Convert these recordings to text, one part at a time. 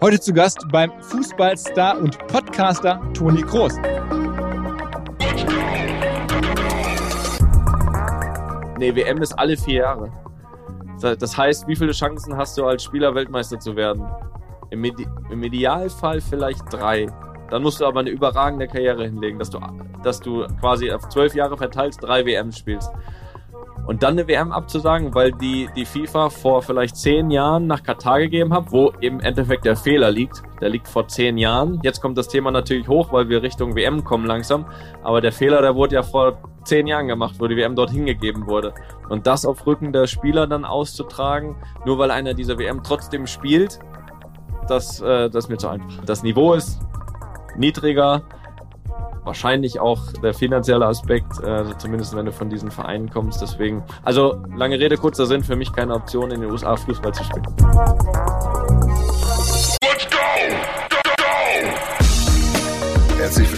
Heute zu Gast beim Fußballstar und Podcaster Toni Kroos. Nee, WM ist alle vier Jahre. Das heißt, wie viele Chancen hast du als Spieler Weltmeister zu werden? Im, Ide Im, Idealfall vielleicht drei. Dann musst du aber eine überragende Karriere hinlegen, dass du, dass du quasi auf zwölf Jahre verteilt drei WM spielst. Und dann eine WM abzusagen, weil die, die FIFA vor vielleicht zehn Jahren nach Katar gegeben hat, wo im Endeffekt der Fehler liegt. Der liegt vor zehn Jahren. Jetzt kommt das Thema natürlich hoch, weil wir Richtung WM kommen langsam. Aber der Fehler, der wurde ja vor zehn Jahren gemacht, wo die WM dorthin gegeben wurde. Und das auf Rücken der Spieler dann auszutragen, nur weil einer dieser WM trotzdem spielt, das, äh, das ist mir zu einfach. Das Niveau ist niedriger, wahrscheinlich auch der finanzielle Aspekt, äh, zumindest wenn du von diesen Vereinen kommst. Deswegen, also lange Rede, kurzer Sinn, für mich keine Option, in den USA Fußball zu spielen. Let's go! Go, go! Herzlich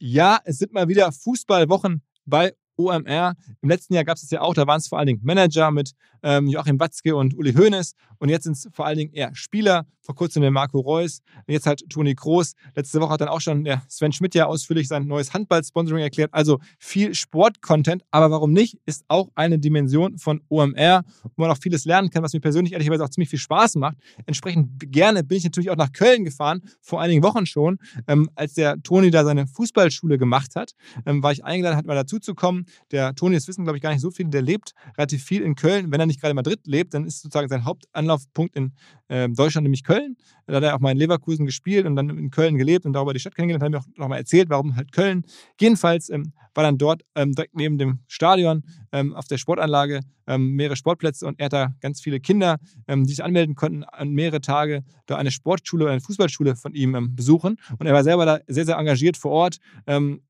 Ja, es sind mal wieder Fußballwochen bei OMR. Im letzten Jahr gab es es ja auch, da waren es vor allen Dingen Manager mit ähm, Joachim Watzke und Uli Hoeneß und jetzt sind es vor allen Dingen eher Spieler. Vor kurzem der Marco Reus, jetzt halt Toni Kroos. Letzte Woche hat dann auch schon der Sven Schmidt ja ausführlich sein neues Handball-Sponsoring erklärt. Also viel Sport-Content, aber warum nicht, ist auch eine Dimension von OMR, wo man auch vieles lernen kann, was mir persönlich ehrlicherweise auch ziemlich viel Spaß macht. Entsprechend gerne bin ich natürlich auch nach Köln gefahren, vor einigen Wochen schon, ähm, als der Toni da seine Fußballschule gemacht hat, ähm, war ich eingeladen, hat mal dazu zu kommen. Der Toni, das wissen glaube ich gar nicht so viele, der lebt relativ viel in Köln. Wenn er nicht gerade in Madrid lebt, dann ist sozusagen sein Hauptanlaufpunkt in äh, Deutschland, nämlich Köln. Da hat er auch mal in Leverkusen gespielt und dann in Köln gelebt und darüber die Stadt kennengelernt. Hat mir auch nochmal erzählt, warum halt Köln. Jedenfalls ähm, war dann dort ähm, direkt neben dem Stadion ähm, auf der Sportanlage ähm, mehrere Sportplätze und er hat da ganz viele Kinder, ähm, die sich anmelden konnten, an mehrere Tage da eine Sportschule oder eine Fußballschule von ihm besuchen. Und er war selber da sehr, sehr engagiert vor Ort,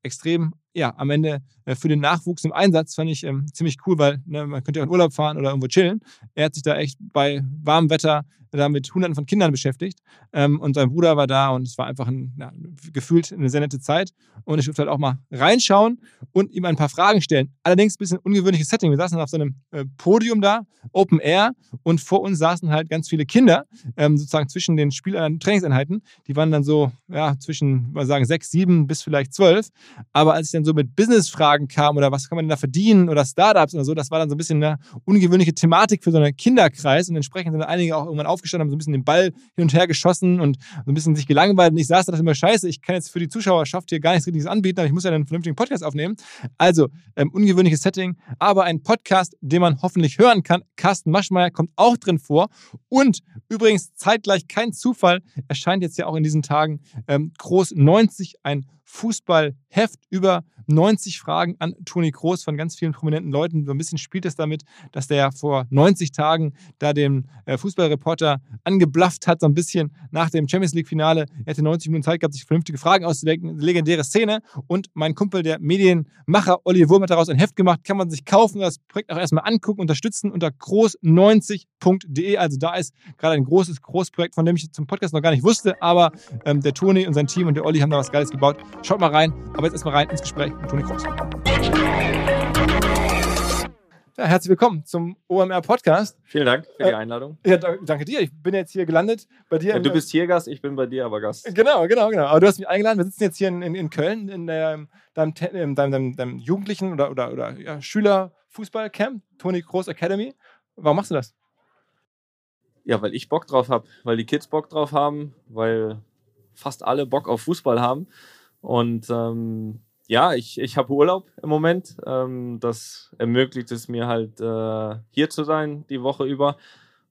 extrem ja, am Ende äh, für den Nachwuchs im Einsatz fand ich ähm, ziemlich cool, weil ne, man könnte ja in Urlaub fahren oder irgendwo chillen. Er hat sich da echt bei warmem Wetter da mit Hunderten von Kindern beschäftigt ähm, und sein Bruder war da und es war einfach ein, ja, gefühlt eine sehr nette Zeit und ich durfte halt auch mal reinschauen und ihm ein paar Fragen stellen. Allerdings ein bisschen ungewöhnliches Setting. Wir saßen auf so einem äh, Podium da, Open Air und vor uns saßen halt ganz viele Kinder, ähm, sozusagen zwischen den Spiel Trainingseinheiten. Die waren dann so ja, zwischen, mal sagen, sechs, sieben bis vielleicht zwölf. Aber als ich dann so mit Business-Fragen kam oder was kann man denn da verdienen oder Startups oder so, das war dann so ein bisschen eine ungewöhnliche Thematik für so einen Kinderkreis und entsprechend sind einige auch irgendwann aufgestanden, haben so ein bisschen den Ball hin und her geschossen und so ein bisschen sich gelangweilt und ich saß da dachte immer, scheiße, ich kann jetzt für die Zuschauerschaft hier gar nichts Richtiges anbieten, aber ich muss ja einen vernünftigen Podcast aufnehmen. Also, ähm, ungewöhnliches Setting, aber ein Podcast, den man hoffentlich hören kann. Carsten Maschmeyer kommt auch drin vor und übrigens zeitgleich kein Zufall, erscheint jetzt ja auch in diesen Tagen ähm, Groß 90 ein Fußballheft über 90 Fragen an Toni Kroos von ganz vielen prominenten Leuten. So ein bisschen spielt es damit, dass der vor 90 Tagen da den äh, Fußballreporter angeblafft hat, so ein bisschen nach dem Champions League-Finale. Er hatte 90 Minuten Zeit gehabt, sich vernünftige Fragen auszudenken. Legendäre Szene. Und mein Kumpel, der Medienmacher Oliver Wurm, hat daraus ein Heft gemacht. Kann man sich kaufen, das Projekt auch erstmal angucken, unterstützen unter groß90.de. Also da ist gerade ein großes Großprojekt, von dem ich zum Podcast noch gar nicht wusste, aber ähm, der Toni und sein Team und der Olli haben da was Geiles gebaut. Schaut mal rein, aber jetzt erstmal rein ins Gespräch mit Toni Kroos. Ja, herzlich willkommen zum OMR Podcast. Vielen Dank für die Äh, Einladung. Ja, da- danke dir. Ich bin jetzt hier gelandet bei dir. Ja, du bist hier Gast, ich bin bei dir aber Gast. Genau, genau, genau. Aber du hast mich eingeladen. Wir sitzen jetzt hier in, in, in Köln in der, deinem, Te- in deinem, deinem, deinem Jugendlichen oder, oder, oder ja, Schülerfußballcamp, Toni Kroos Academy. Warum machst du das? Ja, weil ich Bock drauf habe, weil die Kids Bock drauf haben, weil fast alle Bock auf Fußball haben. Und ähm, ja, ich, ich habe Urlaub im Moment. Ähm, das ermöglicht es mir halt, äh, hier zu sein die Woche über.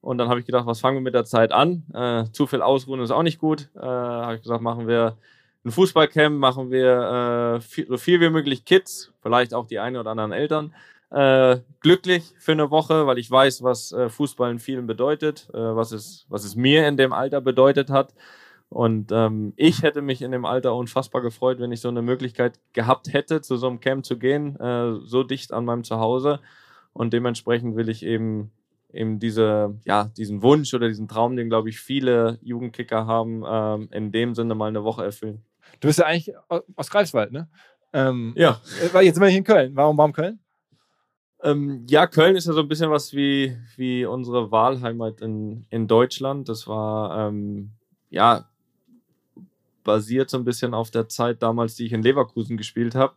Und dann habe ich gedacht, was fangen wir mit der Zeit an? Äh, zu viel ausruhen ist auch nicht gut. Äh, habe ich gesagt, machen wir ein Fußballcamp, machen wir äh, viel, so viel wie möglich Kids, vielleicht auch die eine oder anderen Eltern, äh, glücklich für eine Woche, weil ich weiß, was äh, Fußball in vielen bedeutet, äh, was, es, was es mir in dem Alter bedeutet hat. Und ähm, ich hätte mich in dem Alter unfassbar gefreut, wenn ich so eine Möglichkeit gehabt hätte, zu so einem Camp zu gehen, äh, so dicht an meinem Zuhause. Und dementsprechend will ich eben eben diese, ja, diesen Wunsch oder diesen Traum, den, glaube ich, viele Jugendkicker haben, ähm, in dem Sinne mal eine Woche erfüllen. Du bist ja eigentlich au- aus Greifswald, ne? Ähm, Ja. äh, Jetzt sind wir hier in Köln. Warum, warum Köln? Ähm, ja, Köln ist ja so ein bisschen was wie, wie unsere Wahlheimat in, in Deutschland. Das war, ähm, ja, basiert so ein bisschen auf der Zeit damals, die ich in Leverkusen gespielt habe,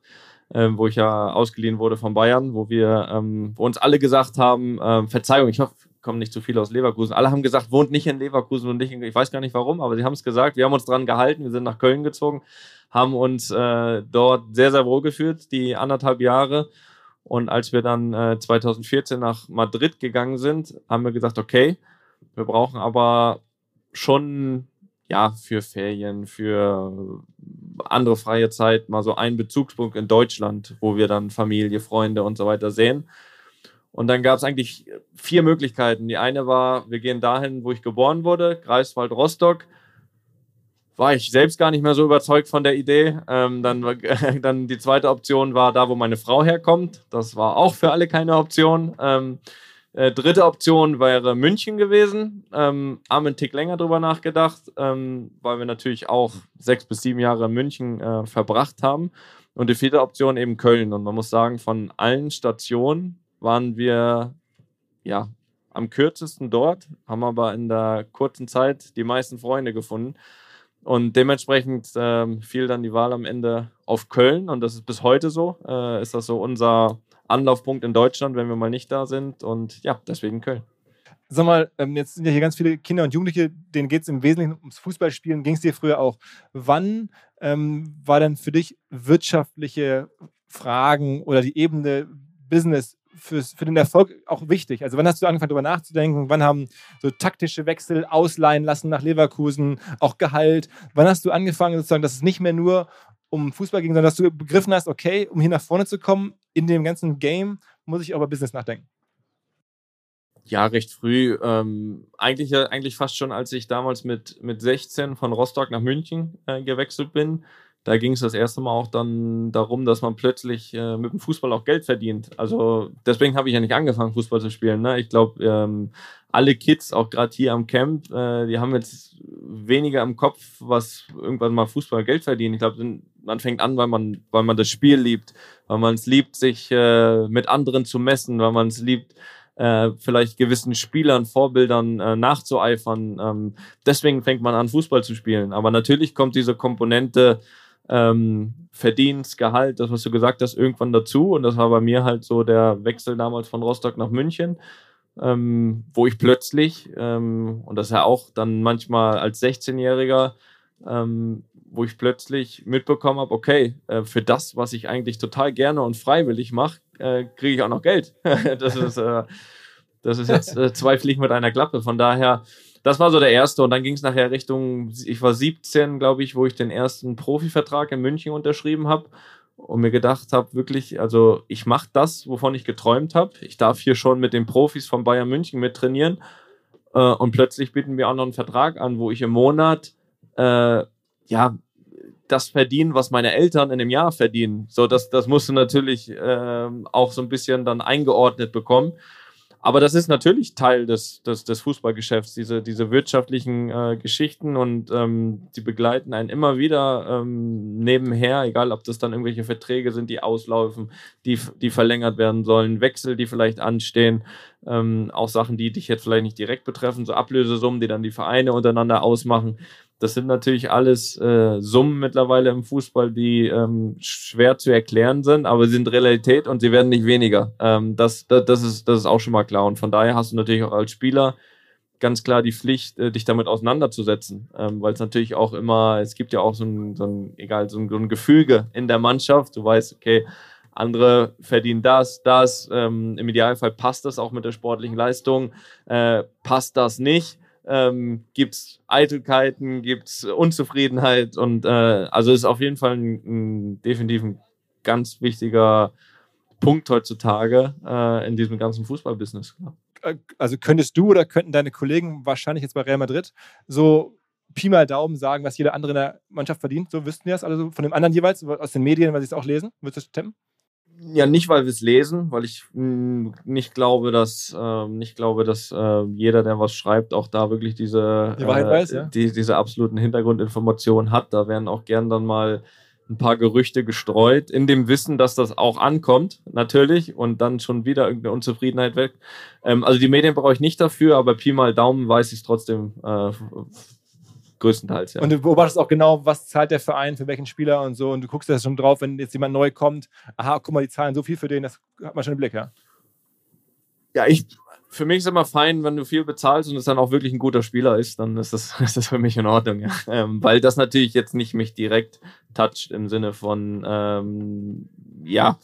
ähm, wo ich ja ausgeliehen wurde von Bayern, wo wir, ähm, wo uns alle gesagt haben, ähm, Verzeihung, ich hoffe, kommen nicht zu viele aus Leverkusen. Alle haben gesagt, wohnt nicht in Leverkusen und nicht in, ich weiß gar nicht warum, aber sie haben es gesagt. Wir haben uns dran gehalten, wir sind nach Köln gezogen, haben uns äh, dort sehr, sehr wohl gefühlt, die anderthalb Jahre. Und als wir dann äh, 2014 nach Madrid gegangen sind, haben wir gesagt, okay, wir brauchen aber schon ja für Ferien, für andere freie Zeit mal so einen Bezugspunkt in Deutschland, wo wir dann Familie, Freunde und so weiter sehen. Und dann gab es eigentlich vier Möglichkeiten. Die eine war, wir gehen dahin, wo ich geboren wurde, Greifswald, Rostock. War ich selbst gar nicht mehr so überzeugt von der Idee. Ähm, dann, dann die zweite Option war da, wo meine Frau herkommt. Das war auch für alle keine Option. Ähm, äh, dritte Option wäre München gewesen. Ähm, haben einen Tick länger drüber nachgedacht, ähm, weil wir natürlich auch sechs bis sieben Jahre in München äh, verbracht haben. Und die vierte Option eben Köln. Und man muss sagen, von allen Stationen waren wir ja am kürzesten dort, haben aber in der kurzen Zeit die meisten Freunde gefunden. Und dementsprechend ähm, fiel dann die Wahl am Ende auf Köln und das ist bis heute so. Äh, ist das so unser Anlaufpunkt in Deutschland, wenn wir mal nicht da sind. Und ja, deswegen Köln. Sag mal, ähm, jetzt sind ja hier ganz viele Kinder und Jugendliche, denen geht es im Wesentlichen ums Fußballspielen. Ging es dir früher auch? Wann ähm, war denn für dich wirtschaftliche Fragen oder die Ebene Business fürs, für den Erfolg auch wichtig? Also wann hast du angefangen, darüber nachzudenken? Wann haben so taktische Wechsel ausleihen lassen nach Leverkusen, auch Gehalt? Wann hast du angefangen, sozusagen, dass es nicht mehr nur um Fußball ging, sondern dass du begriffen hast, okay, um hier nach vorne zu kommen in dem ganzen Game, muss ich über Business nachdenken? Ja, recht früh. Ähm, eigentlich, eigentlich fast schon, als ich damals mit, mit 16 von Rostock nach München äh, gewechselt bin. Da ging es das erste Mal auch dann darum, dass man plötzlich äh, mit dem Fußball auch Geld verdient. Also deswegen habe ich ja nicht angefangen, Fußball zu spielen. Ne? Ich glaube, ähm, alle Kids, auch gerade hier am Camp, äh, die haben jetzt weniger im Kopf, was irgendwann mal Fußball Geld verdienen. Ich glaube, man fängt an, weil man, weil man das Spiel liebt, weil man es liebt, sich äh, mit anderen zu messen, weil man es liebt, äh, vielleicht gewissen Spielern, Vorbildern äh, nachzueifern. Ähm, deswegen fängt man an, Fußball zu spielen. Aber natürlich kommt diese Komponente ähm, Verdienst, Gehalt, das, was du gesagt hast, irgendwann dazu. Und das war bei mir halt so der Wechsel damals von Rostock nach München, ähm, wo ich plötzlich, ähm, und das ja auch dann manchmal als 16-Jähriger, ähm, wo ich plötzlich mitbekommen habe, okay, äh, für das, was ich eigentlich total gerne und freiwillig mache, äh, kriege ich auch noch Geld. das ist, äh, das ist jetzt äh, zwei Fliegen mit einer Klappe. Von daher, das war so der erste. Und dann ging es nachher Richtung, ich war 17, glaube ich, wo ich den ersten Profivertrag in München unterschrieben habe. Und mir gedacht habe, wirklich, also ich mache das, wovon ich geträumt habe. Ich darf hier schon mit den Profis von Bayern München mit trainieren. Äh, und plötzlich bieten wir auch noch einen Vertrag an, wo ich im Monat äh, ja das verdienen, was meine Eltern in dem Jahr verdienen. So, das, das musst du natürlich äh, auch so ein bisschen dann eingeordnet bekommen. Aber das ist natürlich Teil des, des, des Fußballgeschäfts, diese, diese wirtschaftlichen äh, Geschichten und ähm, die begleiten einen immer wieder ähm, nebenher, egal ob das dann irgendwelche Verträge sind, die auslaufen, die, die verlängert werden sollen, Wechsel, die vielleicht anstehen, ähm, auch Sachen, die dich jetzt vielleicht nicht direkt betreffen, so Ablösesummen, die dann die Vereine untereinander ausmachen. Das sind natürlich alles äh, Summen mittlerweile im Fußball, die ähm, schwer zu erklären sind, aber sie sind Realität und sie werden nicht weniger. Ähm, das, das, das, ist, das ist auch schon mal klar. Und von daher hast du natürlich auch als Spieler ganz klar die Pflicht, äh, dich damit auseinanderzusetzen. Ähm, Weil es natürlich auch immer, es gibt ja auch so ein, so ein egal, so ein, so ein Gefüge in der Mannschaft. Du weißt, okay, andere verdienen das, das. Ähm, Im Idealfall passt das auch mit der sportlichen Leistung. Äh, passt das nicht? Ähm, gibt es Eitelkeiten, gibt es Unzufriedenheit und äh, also ist auf jeden Fall ein, ein, definitiv ein ganz wichtiger Punkt heutzutage äh, in diesem ganzen Fußballbusiness. Äh, also könntest du oder könnten deine Kollegen wahrscheinlich jetzt bei Real Madrid so Pi mal Daumen sagen, was jeder andere in der Mannschaft verdient? So wüssten die das, also von dem anderen jeweils, aus den Medien, weil sie es auch lesen? Würdest du tippen? Ja, nicht, weil wir es lesen, weil ich mh, hm, nicht glaube, dass, äh, nicht glaube, dass äh, jeder, der was schreibt, auch da wirklich diese, die Wahrheit äh, weiß, ja? die, diese absoluten Hintergrundinformationen hat. Da werden auch gern dann mal ein paar Gerüchte gestreut, in dem Wissen, dass das auch ankommt, natürlich, und dann schon wieder irgendeine Unzufriedenheit weg. Ähm, also die Medien brauche ich nicht dafür, aber Pi mal Daumen weiß ich es trotzdem äh, Größtenteils, ja. Und du beobachtest auch genau, was zahlt der Verein für welchen Spieler und so. Und du guckst da schon drauf, wenn jetzt jemand neu kommt. Aha, guck mal, die zahlen so viel für den, das hat man schon im Blick, ja. Ja, ich, für mich ist immer fein, wenn du viel bezahlst und es dann auch wirklich ein guter Spieler ist, dann ist das, ist das für mich in Ordnung, ja. Ähm, weil das natürlich jetzt nicht mich direkt toucht im Sinne von, ähm, ja,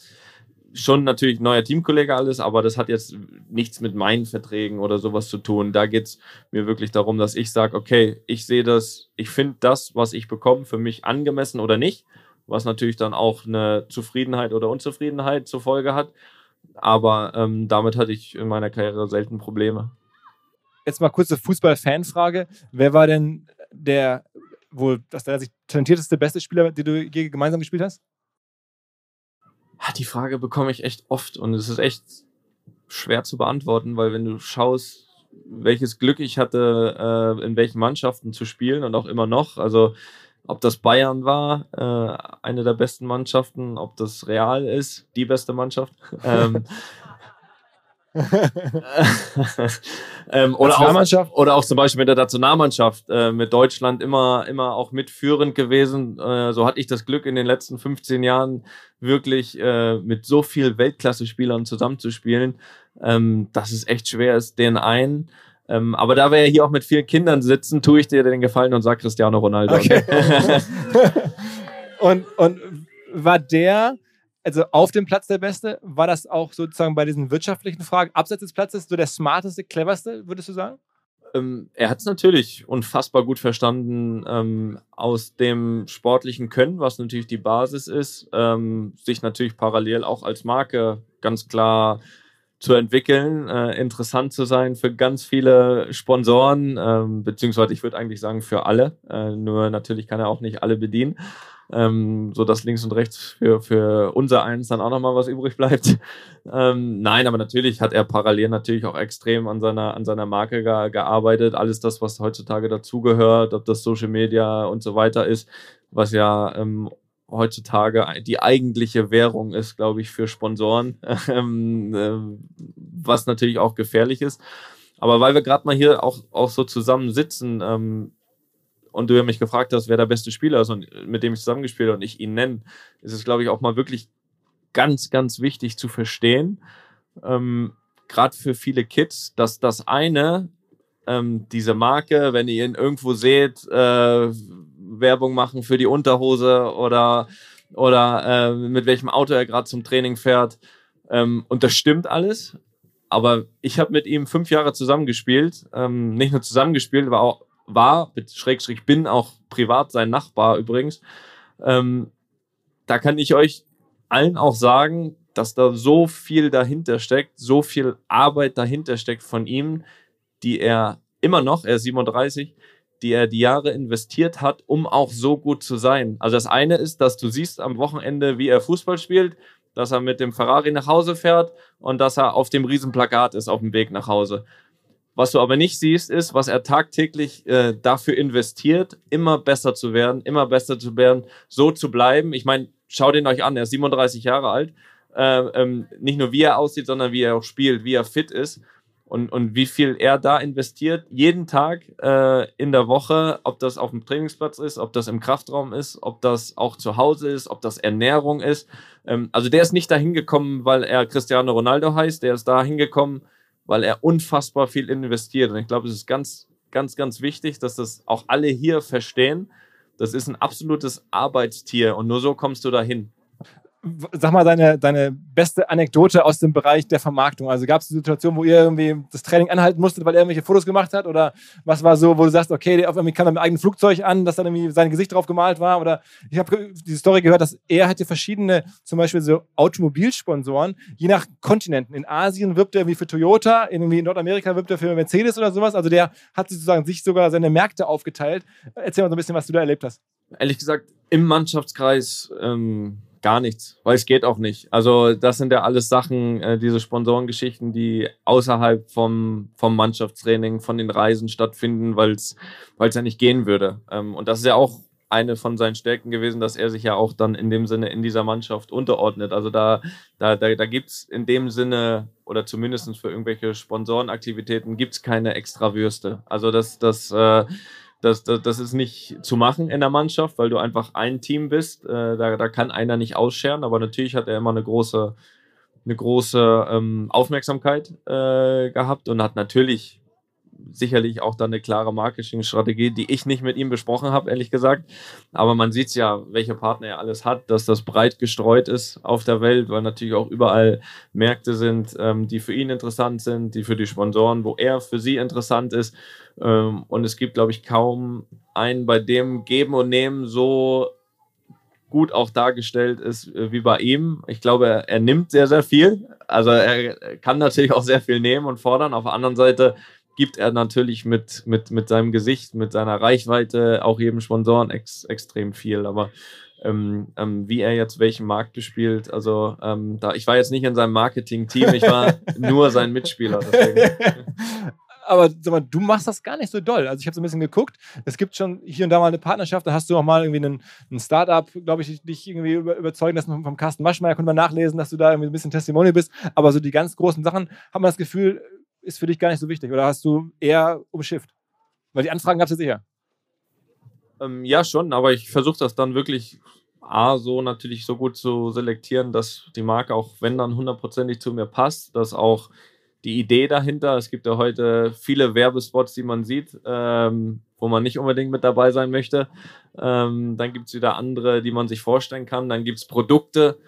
schon natürlich neuer Teamkollege alles, aber das hat jetzt nichts mit meinen Verträgen oder sowas zu tun. Da geht es mir wirklich darum, dass ich sage, okay, ich sehe das, ich finde das, was ich bekomme, für mich angemessen oder nicht, was natürlich dann auch eine Zufriedenheit oder Unzufriedenheit zur Folge hat. Aber ähm, damit hatte ich in meiner Karriere selten Probleme. Jetzt mal kurze Fußball-Fanfrage. Wer war denn der wohl das der sich talentierteste, beste Spieler, den du je gemeinsam gespielt hast? Die Frage bekomme ich echt oft und es ist echt schwer zu beantworten, weil wenn du schaust, welches Glück ich hatte, äh, in welchen Mannschaften zu spielen und auch immer noch, also ob das Bayern war, äh, eine der besten Mannschaften, ob das Real ist, die beste Mannschaft. ähm, oder, auch, oder auch zum Beispiel mit der Nationalmannschaft, äh, mit Deutschland immer, immer auch mitführend gewesen. Äh, so hatte ich das Glück in den letzten 15 Jahren wirklich äh, mit so viel Weltklasse-Spielern zusammenzuspielen, ähm, dass es echt schwer ist, den einen. Ähm, aber da wir ja hier auch mit vielen Kindern sitzen, tue ich dir den Gefallen und sag Cristiano Ronaldo. Okay. und, und war der also auf dem Platz der Beste, war das auch sozusagen bei diesen wirtschaftlichen Fragen abseits des Platzes so der smarteste, cleverste, würdest du sagen? Ähm, er hat es natürlich unfassbar gut verstanden, ähm, aus dem sportlichen Können, was natürlich die Basis ist, ähm, sich natürlich parallel auch als Marke ganz klar zu entwickeln, äh, interessant zu sein für ganz viele Sponsoren, ähm, beziehungsweise ich würde eigentlich sagen für alle, äh, nur natürlich kann er auch nicht alle bedienen ähm, so dass links und rechts für, für unser eins dann auch nochmal was übrig bleibt. Ähm, nein, aber natürlich hat er parallel natürlich auch extrem an seiner, an seiner Marke ge gearbeitet. Alles das, was heutzutage dazugehört, ob das Social Media und so weiter ist, was ja ähm, heutzutage die eigentliche Währung ist, glaube ich, für Sponsoren, ähm, äh, was natürlich auch gefährlich ist. Aber weil wir gerade mal hier auch, auch so zusammen sitzen, ähm, und du ja mich gefragt hast, wer der beste Spieler ist und mit dem ich zusammengespielt habe und ich ihn nenne, ist es, glaube ich, auch mal wirklich ganz, ganz wichtig zu verstehen, ähm, gerade für viele Kids, dass das eine, ähm, diese Marke, wenn ihr ihn irgendwo seht, äh, Werbung machen für die Unterhose oder, oder äh, mit welchem Auto er gerade zum Training fährt. Ähm, und das stimmt alles. Aber ich habe mit ihm fünf Jahre zusammengespielt, ähm, nicht nur zusammengespielt, aber auch war, Schrägstrich bin auch privat sein Nachbar übrigens. Ähm, da kann ich euch allen auch sagen, dass da so viel dahinter steckt, so viel Arbeit dahinter steckt von ihm, die er immer noch, er ist 37, die er die Jahre investiert hat, um auch so gut zu sein. Also das eine ist, dass du siehst am Wochenende, wie er Fußball spielt, dass er mit dem Ferrari nach Hause fährt und dass er auf dem Riesenplakat ist auf dem Weg nach Hause. Was du aber nicht siehst, ist, was er tagtäglich äh, dafür investiert, immer besser zu werden, immer besser zu werden, so zu bleiben. Ich meine, schaut ihn euch an, er ist 37 Jahre alt. Äh, ähm, nicht nur wie er aussieht, sondern wie er auch spielt, wie er fit ist und, und wie viel er da investiert, jeden Tag äh, in der Woche, ob das auf dem Trainingsplatz ist, ob das im Kraftraum ist, ob das auch zu Hause ist, ob das Ernährung ist. Ähm, also der ist nicht dahin gekommen, weil er Cristiano Ronaldo heißt, der ist da hingekommen, weil er unfassbar viel investiert. Und ich glaube, es ist ganz, ganz, ganz wichtig, dass das auch alle hier verstehen. Das ist ein absolutes Arbeitstier und nur so kommst du dahin sag mal, deine, deine beste Anekdote aus dem Bereich der Vermarktung. Also gab es eine Situation, wo ihr irgendwie das Training anhalten musstet, weil er irgendwelche Fotos gemacht hat? Oder was war so, wo du sagst, okay, der auf irgendwie kam mit einem eigenen Flugzeug an, dass dann irgendwie sein Gesicht drauf gemalt war? Oder ich habe diese Story gehört, dass er hatte verschiedene, zum Beispiel so Automobilsponsoren, je nach Kontinenten. In Asien wirbt er irgendwie für Toyota, in Nordamerika wirbt er für Mercedes oder sowas. Also der hat sozusagen sich sogar seine Märkte aufgeteilt. Erzähl mal so ein bisschen, was du da erlebt hast. Ehrlich gesagt, im Mannschaftskreis ähm gar nichts, weil es geht auch nicht. Also das sind ja alles Sachen, äh, diese Sponsorengeschichten, die außerhalb vom, vom Mannschaftstraining, von den Reisen stattfinden, weil es ja nicht gehen würde. Ähm, und das ist ja auch eine von seinen Stärken gewesen, dass er sich ja auch dann in dem Sinne in dieser Mannschaft unterordnet. Also da, da, da, da gibt es in dem Sinne, oder zumindest für irgendwelche Sponsorenaktivitäten, gibt es keine Extrawürste. Also das, das äh, das, das, das ist nicht zu machen in der Mannschaft, weil du einfach ein Team bist. Äh, da, da kann einer nicht ausscheren, aber natürlich hat er immer eine große, eine große ähm, Aufmerksamkeit äh, gehabt und hat natürlich sicherlich auch dann eine klare Marketingstrategie, die ich nicht mit ihm besprochen habe, ehrlich gesagt. Aber man sieht ja, welche Partner er alles hat, dass das breit gestreut ist auf der Welt, weil natürlich auch überall Märkte sind, ähm, die für ihn interessant sind, die für die Sponsoren, wo er für sie interessant ist. Ähm, und es gibt, glaube ich, kaum einen, bei dem Geben und Nehmen so gut auch dargestellt ist äh, wie bei ihm. Ich glaube, er, er, nimmt sehr, sehr viel. Also er kann natürlich auch sehr viel nehmen und fordern. Auf der anderen Seite gibt er natürlich mit, mit, mit seinem Gesicht, mit seiner Reichweite auch jedem Sponsoren ex, extrem viel. Aber ähm, ähm, wie er jetzt welchen Markt bespielt, also ähm, da, ich war jetzt nicht in seinem Marketing-Team, ich war nur sein Mitspieler. aber sag mal, du machst das gar nicht so doll. Also ich habe so ein bisschen geguckt. Es gibt schon hier und da mal eine Partnerschaft. Da hast du auch mal irgendwie einen, einen Startup, glaube ich, dich irgendwie über, überzeugen lassen vom Carsten Maschmeyer. Konnte man nachlesen, dass du da irgendwie ein bisschen Testimonial bist. Aber so die ganz großen Sachen, haben wir das Gefühl, ist für dich gar nicht so wichtig? Oder hast du eher umschifft? Weil die Anfragen gab es ja sicher. Ähm, ja, schon, aber ich versuche das dann wirklich A, so natürlich so gut zu selektieren, dass die Marke auch, wenn dann hundertprozentig zu mir passt, dass auch die Idee dahinter, es gibt ja heute viele Werbespots, die man sieht, ähm, wo man nicht unbedingt mit dabei sein möchte. Ähm, dann gibt es wieder andere, die man sich vorstellen kann. Dann gibt es Produkte,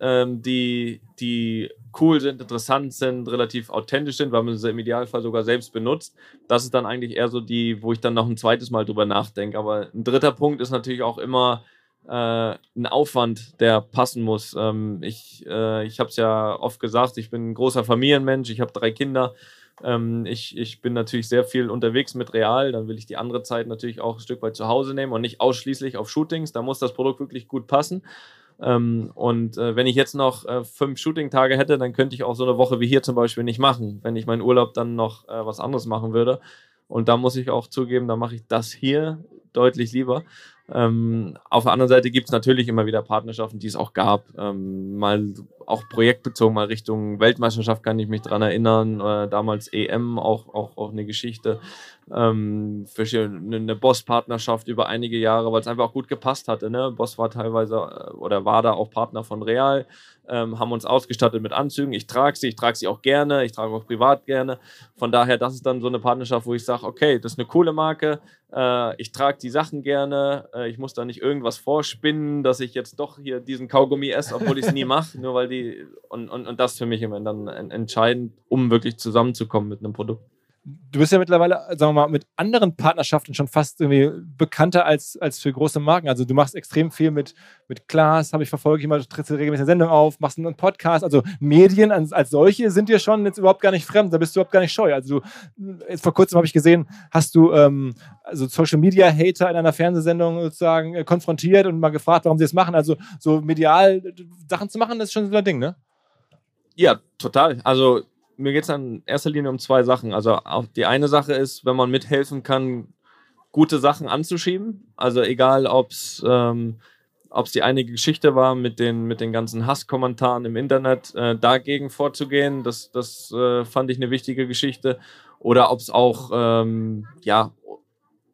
ähm, die, die cool sind, interessant sind, relativ authentisch sind, weil man sie im Idealfall sogar selbst benutzt. Das ist dann eigentlich eher so die, wo ich dann noch ein zweites Mal drüber nachdenke. Aber ein dritter Punkt ist natürlich auch immer äh, ein Aufwand, der passen muss. Ähm, ich äh, ich habe es ja oft gesagt, ich bin ein großer Familienmensch, ich habe drei Kinder. Ähm, ich, ich bin natürlich sehr viel unterwegs mit Real, dann will ich die andere Zeit natürlich auch ein Stück weit zu Hause nehmen und nicht ausschließlich auf Shootings. Da muss das Produkt wirklich gut passen. Ähm, und äh, wenn ich jetzt noch äh, fünf Shooting-Tage hätte, dann könnte ich auch so eine Woche wie hier zum Beispiel nicht machen, wenn ich meinen Urlaub dann noch äh, was anderes machen würde. Und da muss ich auch zugeben, da mache ich das hier deutlich lieber. Ähm, auf der anderen Seite gibt es natürlich immer wieder Partnerschaften, die es auch gab. Ähm, mal auch projektbezogen, mal Richtung Weltmeisterschaft kann ich mich dran erinnern. Äh, damals EM, auch, auch, auch eine Geschichte. Ähm, für eine Boss-Partnerschaft über einige Jahre, weil es einfach auch gut gepasst hatte. Ne? Boss war teilweise äh, oder war da auch Partner von Real ähm, haben uns ausgestattet mit Anzügen. Ich trage sie, ich trage sie auch gerne, ich trage auch privat gerne. Von daher, das ist dann so eine Partnerschaft, wo ich sage, okay, das ist eine coole Marke, ich trage die Sachen gerne, äh, ich muss da nicht irgendwas vorspinnen, dass ich jetzt doch hier diesen Kaugummi esse, obwohl ich es nie mache, nur weil die, und, und, und das für mich immer dann entscheidend, um wirklich zusammenzukommen mit einem Produkt. Du bist ja mittlerweile, sagen wir mal, mit anderen Partnerschaften schon fast irgendwie bekannter als, als für große Marken. Also du machst extrem viel mit, mit Klaas, habe ich verfolgt, immer, du trittst regelmäßig eine Sendung auf, machst einen Podcast. Also Medien als, als solche sind dir schon jetzt überhaupt gar nicht fremd, da bist du überhaupt gar nicht scheu. Also du, vor kurzem habe ich gesehen, hast du ähm, also Social Media Hater in einer Fernsehsendung sozusagen äh, konfrontiert und mal gefragt, warum sie das machen. Also so medial Sachen zu machen, das ist schon so ein Ding, ne? Ja, total. Also mir geht es in erster Linie um zwei Sachen. Also die eine Sache ist, wenn man mithelfen kann, gute Sachen anzuschieben. Also egal, ob es ähm, die eine Geschichte war mit den, mit den ganzen Hasskommentaren im Internet, äh, dagegen vorzugehen, das, das äh, fand ich eine wichtige Geschichte. Oder ob es auch, ähm, ja,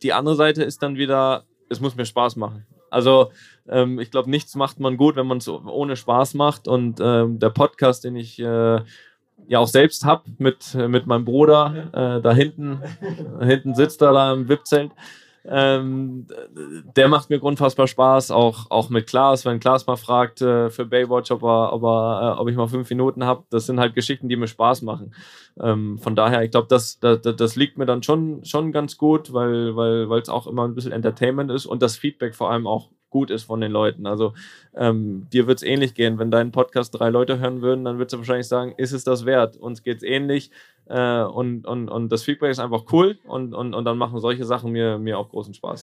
die andere Seite ist dann wieder, es muss mir Spaß machen. Also ähm, ich glaube, nichts macht man gut, wenn man es ohne Spaß macht. Und ähm, der Podcast, den ich äh, ja auch selbst habe mit, mit meinem Bruder äh, da hinten. hinten sitzt er da im VIP-Zelt. Ähm, der macht mir unfassbar Spaß, auch, auch mit Klaas, wenn Klaas mal fragt äh, für Baywatch, ob, er, ob, er, äh, ob ich mal fünf Minuten habe. Das sind halt Geschichten, die mir Spaß machen. Ähm, von daher, ich glaube, das, das, das liegt mir dann schon, schon ganz gut, weil es weil, auch immer ein bisschen Entertainment ist und das Feedback vor allem auch gut ist von den Leuten. Also ähm, dir wird es ähnlich gehen. Wenn deinen Podcast drei Leute hören würden, dann würdest du wahrscheinlich sagen, ist es das wert? Uns geht es ähnlich äh, und, und, und das Feedback ist einfach cool und, und, und dann machen solche Sachen mir, mir auch großen Spaß.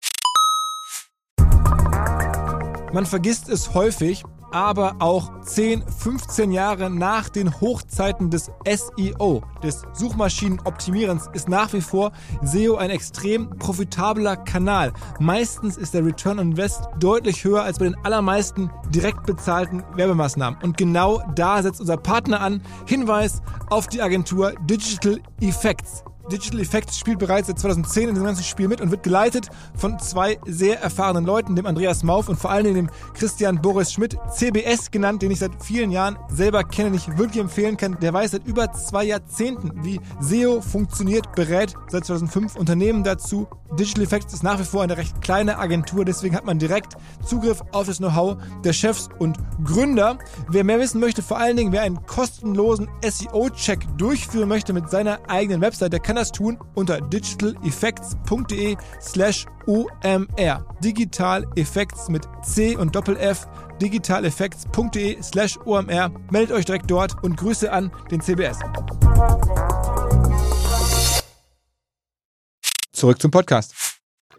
Man vergisst es häufig, aber auch 10, 15 Jahre nach den Hochzeiten des SEO, des Suchmaschinenoptimierens, ist nach wie vor SEO ein extrem profitabler Kanal. Meistens ist der Return on Invest deutlich höher als bei den allermeisten direkt bezahlten Werbemaßnahmen. Und genau da setzt unser Partner an. Hinweis auf die Agentur Digital Effects. Digital Effects spielt bereits seit 2010 in dem ganzen Spiel mit und wird geleitet von zwei sehr erfahrenen Leuten, dem Andreas Mauf und vor Dingen dem Christian Boris Schmidt, CBS genannt, den ich seit vielen Jahren selber kenne, nicht wirklich empfehlen kann. Der weiß seit über zwei Jahrzehnten, wie SEO funktioniert, berät seit 2005 Unternehmen dazu. Digital Effects ist nach wie vor eine recht kleine Agentur, deswegen hat man direkt Zugriff auf das Know-how der Chefs und Gründer. Wer mehr wissen möchte, vor allen Dingen, wer einen kostenlosen SEO-Check durchführen möchte mit seiner eigenen Website, der kann das tun unter digitaleffects.de slash OMR. Digital Effects mit C und Doppel F. digitaleffects.de slash OMR. Meldet euch direkt dort und Grüße an den CBS. Zurück zum Podcast.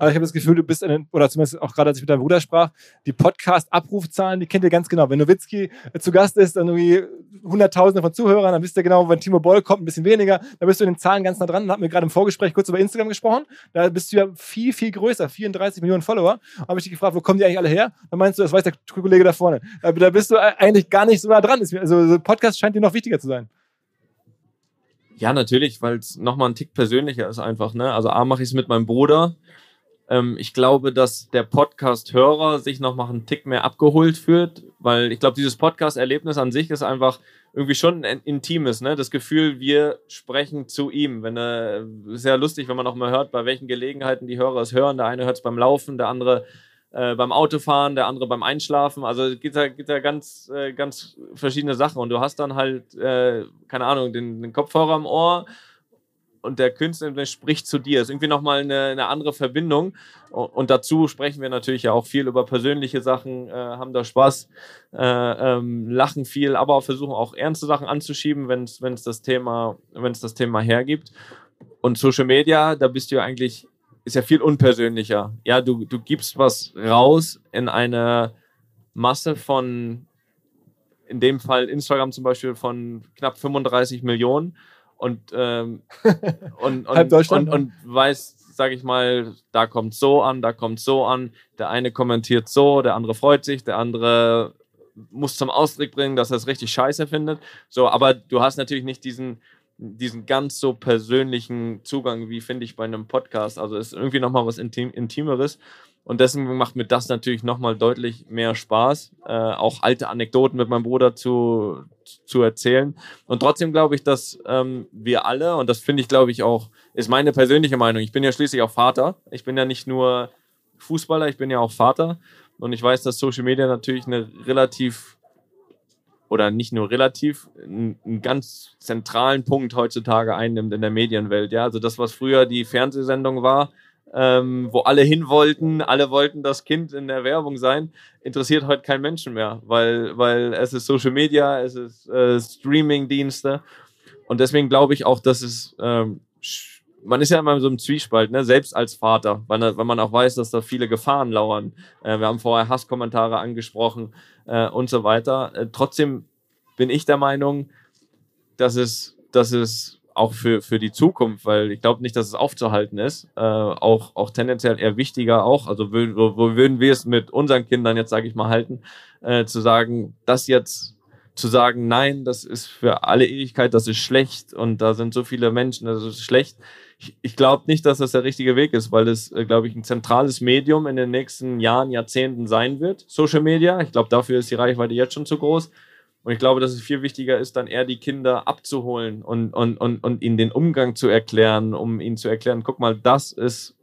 Aber ich habe das Gefühl, du bist, in, oder zumindest auch gerade als ich mit deinem Bruder sprach, die Podcast-Abrufzahlen, die kennt ihr ganz genau. Wenn Nowitzki äh, zu Gast ist, dann irgendwie Hunderttausende von Zuhörern, dann wisst ihr genau, wenn Timo Boll kommt, ein bisschen weniger, dann bist du in den Zahlen ganz nah dran. Dann hatten wir gerade im Vorgespräch kurz über Instagram gesprochen. Da bist du ja viel, viel größer, 34 Millionen Follower. Habe ich dich gefragt, wo kommen die eigentlich alle her? Dann meinst du, das weiß der Kollege da vorne. Da bist du eigentlich gar nicht so nah dran. Also Podcast scheint dir noch wichtiger zu sein. Ja, natürlich, weil es nochmal ein Tick persönlicher ist einfach. Ne? Also A mache ich es mit meinem Bruder. Ähm, ich glaube, dass der Podcast-Hörer sich noch mal einen Tick mehr abgeholt fühlt, weil ich glaube, dieses Podcast-Erlebnis an sich ist einfach irgendwie schon ein intimes, ne? Das Gefühl, wir sprechen zu ihm. Wenn äh, sehr lustig, wenn man noch mal hört, bei welchen Gelegenheiten die Hörer es hören. Der eine hört es beim Laufen, der andere äh, beim Autofahren, der andere beim Einschlafen. Also es gibt da, gibt da ganz, äh, ganz verschiedene Sachen. Und du hast dann halt, äh, keine Ahnung, den, den Kopfhörer im Ohr und der Künstler spricht zu dir. Das ist irgendwie nochmal eine, eine andere Verbindung. Und dazu sprechen wir natürlich ja auch viel über persönliche Sachen, äh, haben da Spaß, äh, ähm, lachen viel, aber versuchen auch ernste Sachen anzuschieben, wenn es das Thema, wenn es das Thema hergibt. Und Social Media, da bist du ja eigentlich, ist ja viel unpersönlicher. Ja, du, du gibst was raus in eine Masse von, in dem Fall Instagram zum Beispiel von knapp 35 Millionen und, ähm, und, und, und, und weiß, sage ich mal, da kommt so an, da kommt so an. Der eine kommentiert so, der andere freut sich, der andere muss zum Ausdruck bringen, dass er es richtig scheiße findet. So, aber du hast natürlich nicht diesen, diesen ganz so persönlichen Zugang, wie finde ich bei einem Podcast. Also es ist irgendwie nochmal was Intim Intimeres. Und deswegen macht mir das natürlich nochmal deutlich mehr Spaß, äh, auch alte Anekdoten mit meinem Bruder zu, zu erzählen. Und trotzdem glaube ich, dass ähm, wir alle, und das finde ich, glaube ich, auch, ist meine persönliche Meinung. Ich bin ja schließlich auch Vater. Ich bin ja nicht nur Fußballer, ich bin ja auch Vater. Und ich weiß, dass Social Media natürlich eine relativ oder nicht nur relativ, einen, ganz zentralen Punkt heutzutage einnimmt in der Medienwelt. Ja, also das, was früher die Fernsehsendung war, ähm, wo alle hin wollten, alle wollten das Kind in der Werbung sein, interessiert heute kein Menschen mehr, weil, weil es ist Social Media, es ist äh, Streaming-Dienste und deswegen glaube ich auch, dass es ähm, man ist ja immer in so einem Zwiespalt, ne? selbst als Vater, weil, weil man auch weiß, dass da viele Gefahren lauern. Äh, wir haben vorher Hasskommentare angesprochen äh, und so weiter. Äh, trotzdem bin ich der Meinung, dass es, dass es auch für, für die Zukunft, weil ich glaube nicht, dass es aufzuhalten ist, äh, auch, auch tendenziell eher wichtiger auch, also wo, wo würden wir es mit unseren Kindern jetzt, sage ich mal, halten, äh, zu sagen, das jetzt zu sagen, nein, das ist für alle Ewigkeit, das ist schlecht und da sind so viele Menschen, das ist schlecht. Ich, ich glaube nicht, dass das der richtige Weg ist, weil es, äh, glaube ich, ein zentrales Medium in den nächsten Jahren, Jahrzehnten sein wird, Social Media. Ich glaube, dafür ist die Reichweite jetzt schon zu groß. Und ich glaube, dass es viel wichtiger ist, dann eher die Kinder abzuholen und, und, und, und ihnen den Umgang zu erklären, um ihnen zu erklären, guck mal, das ist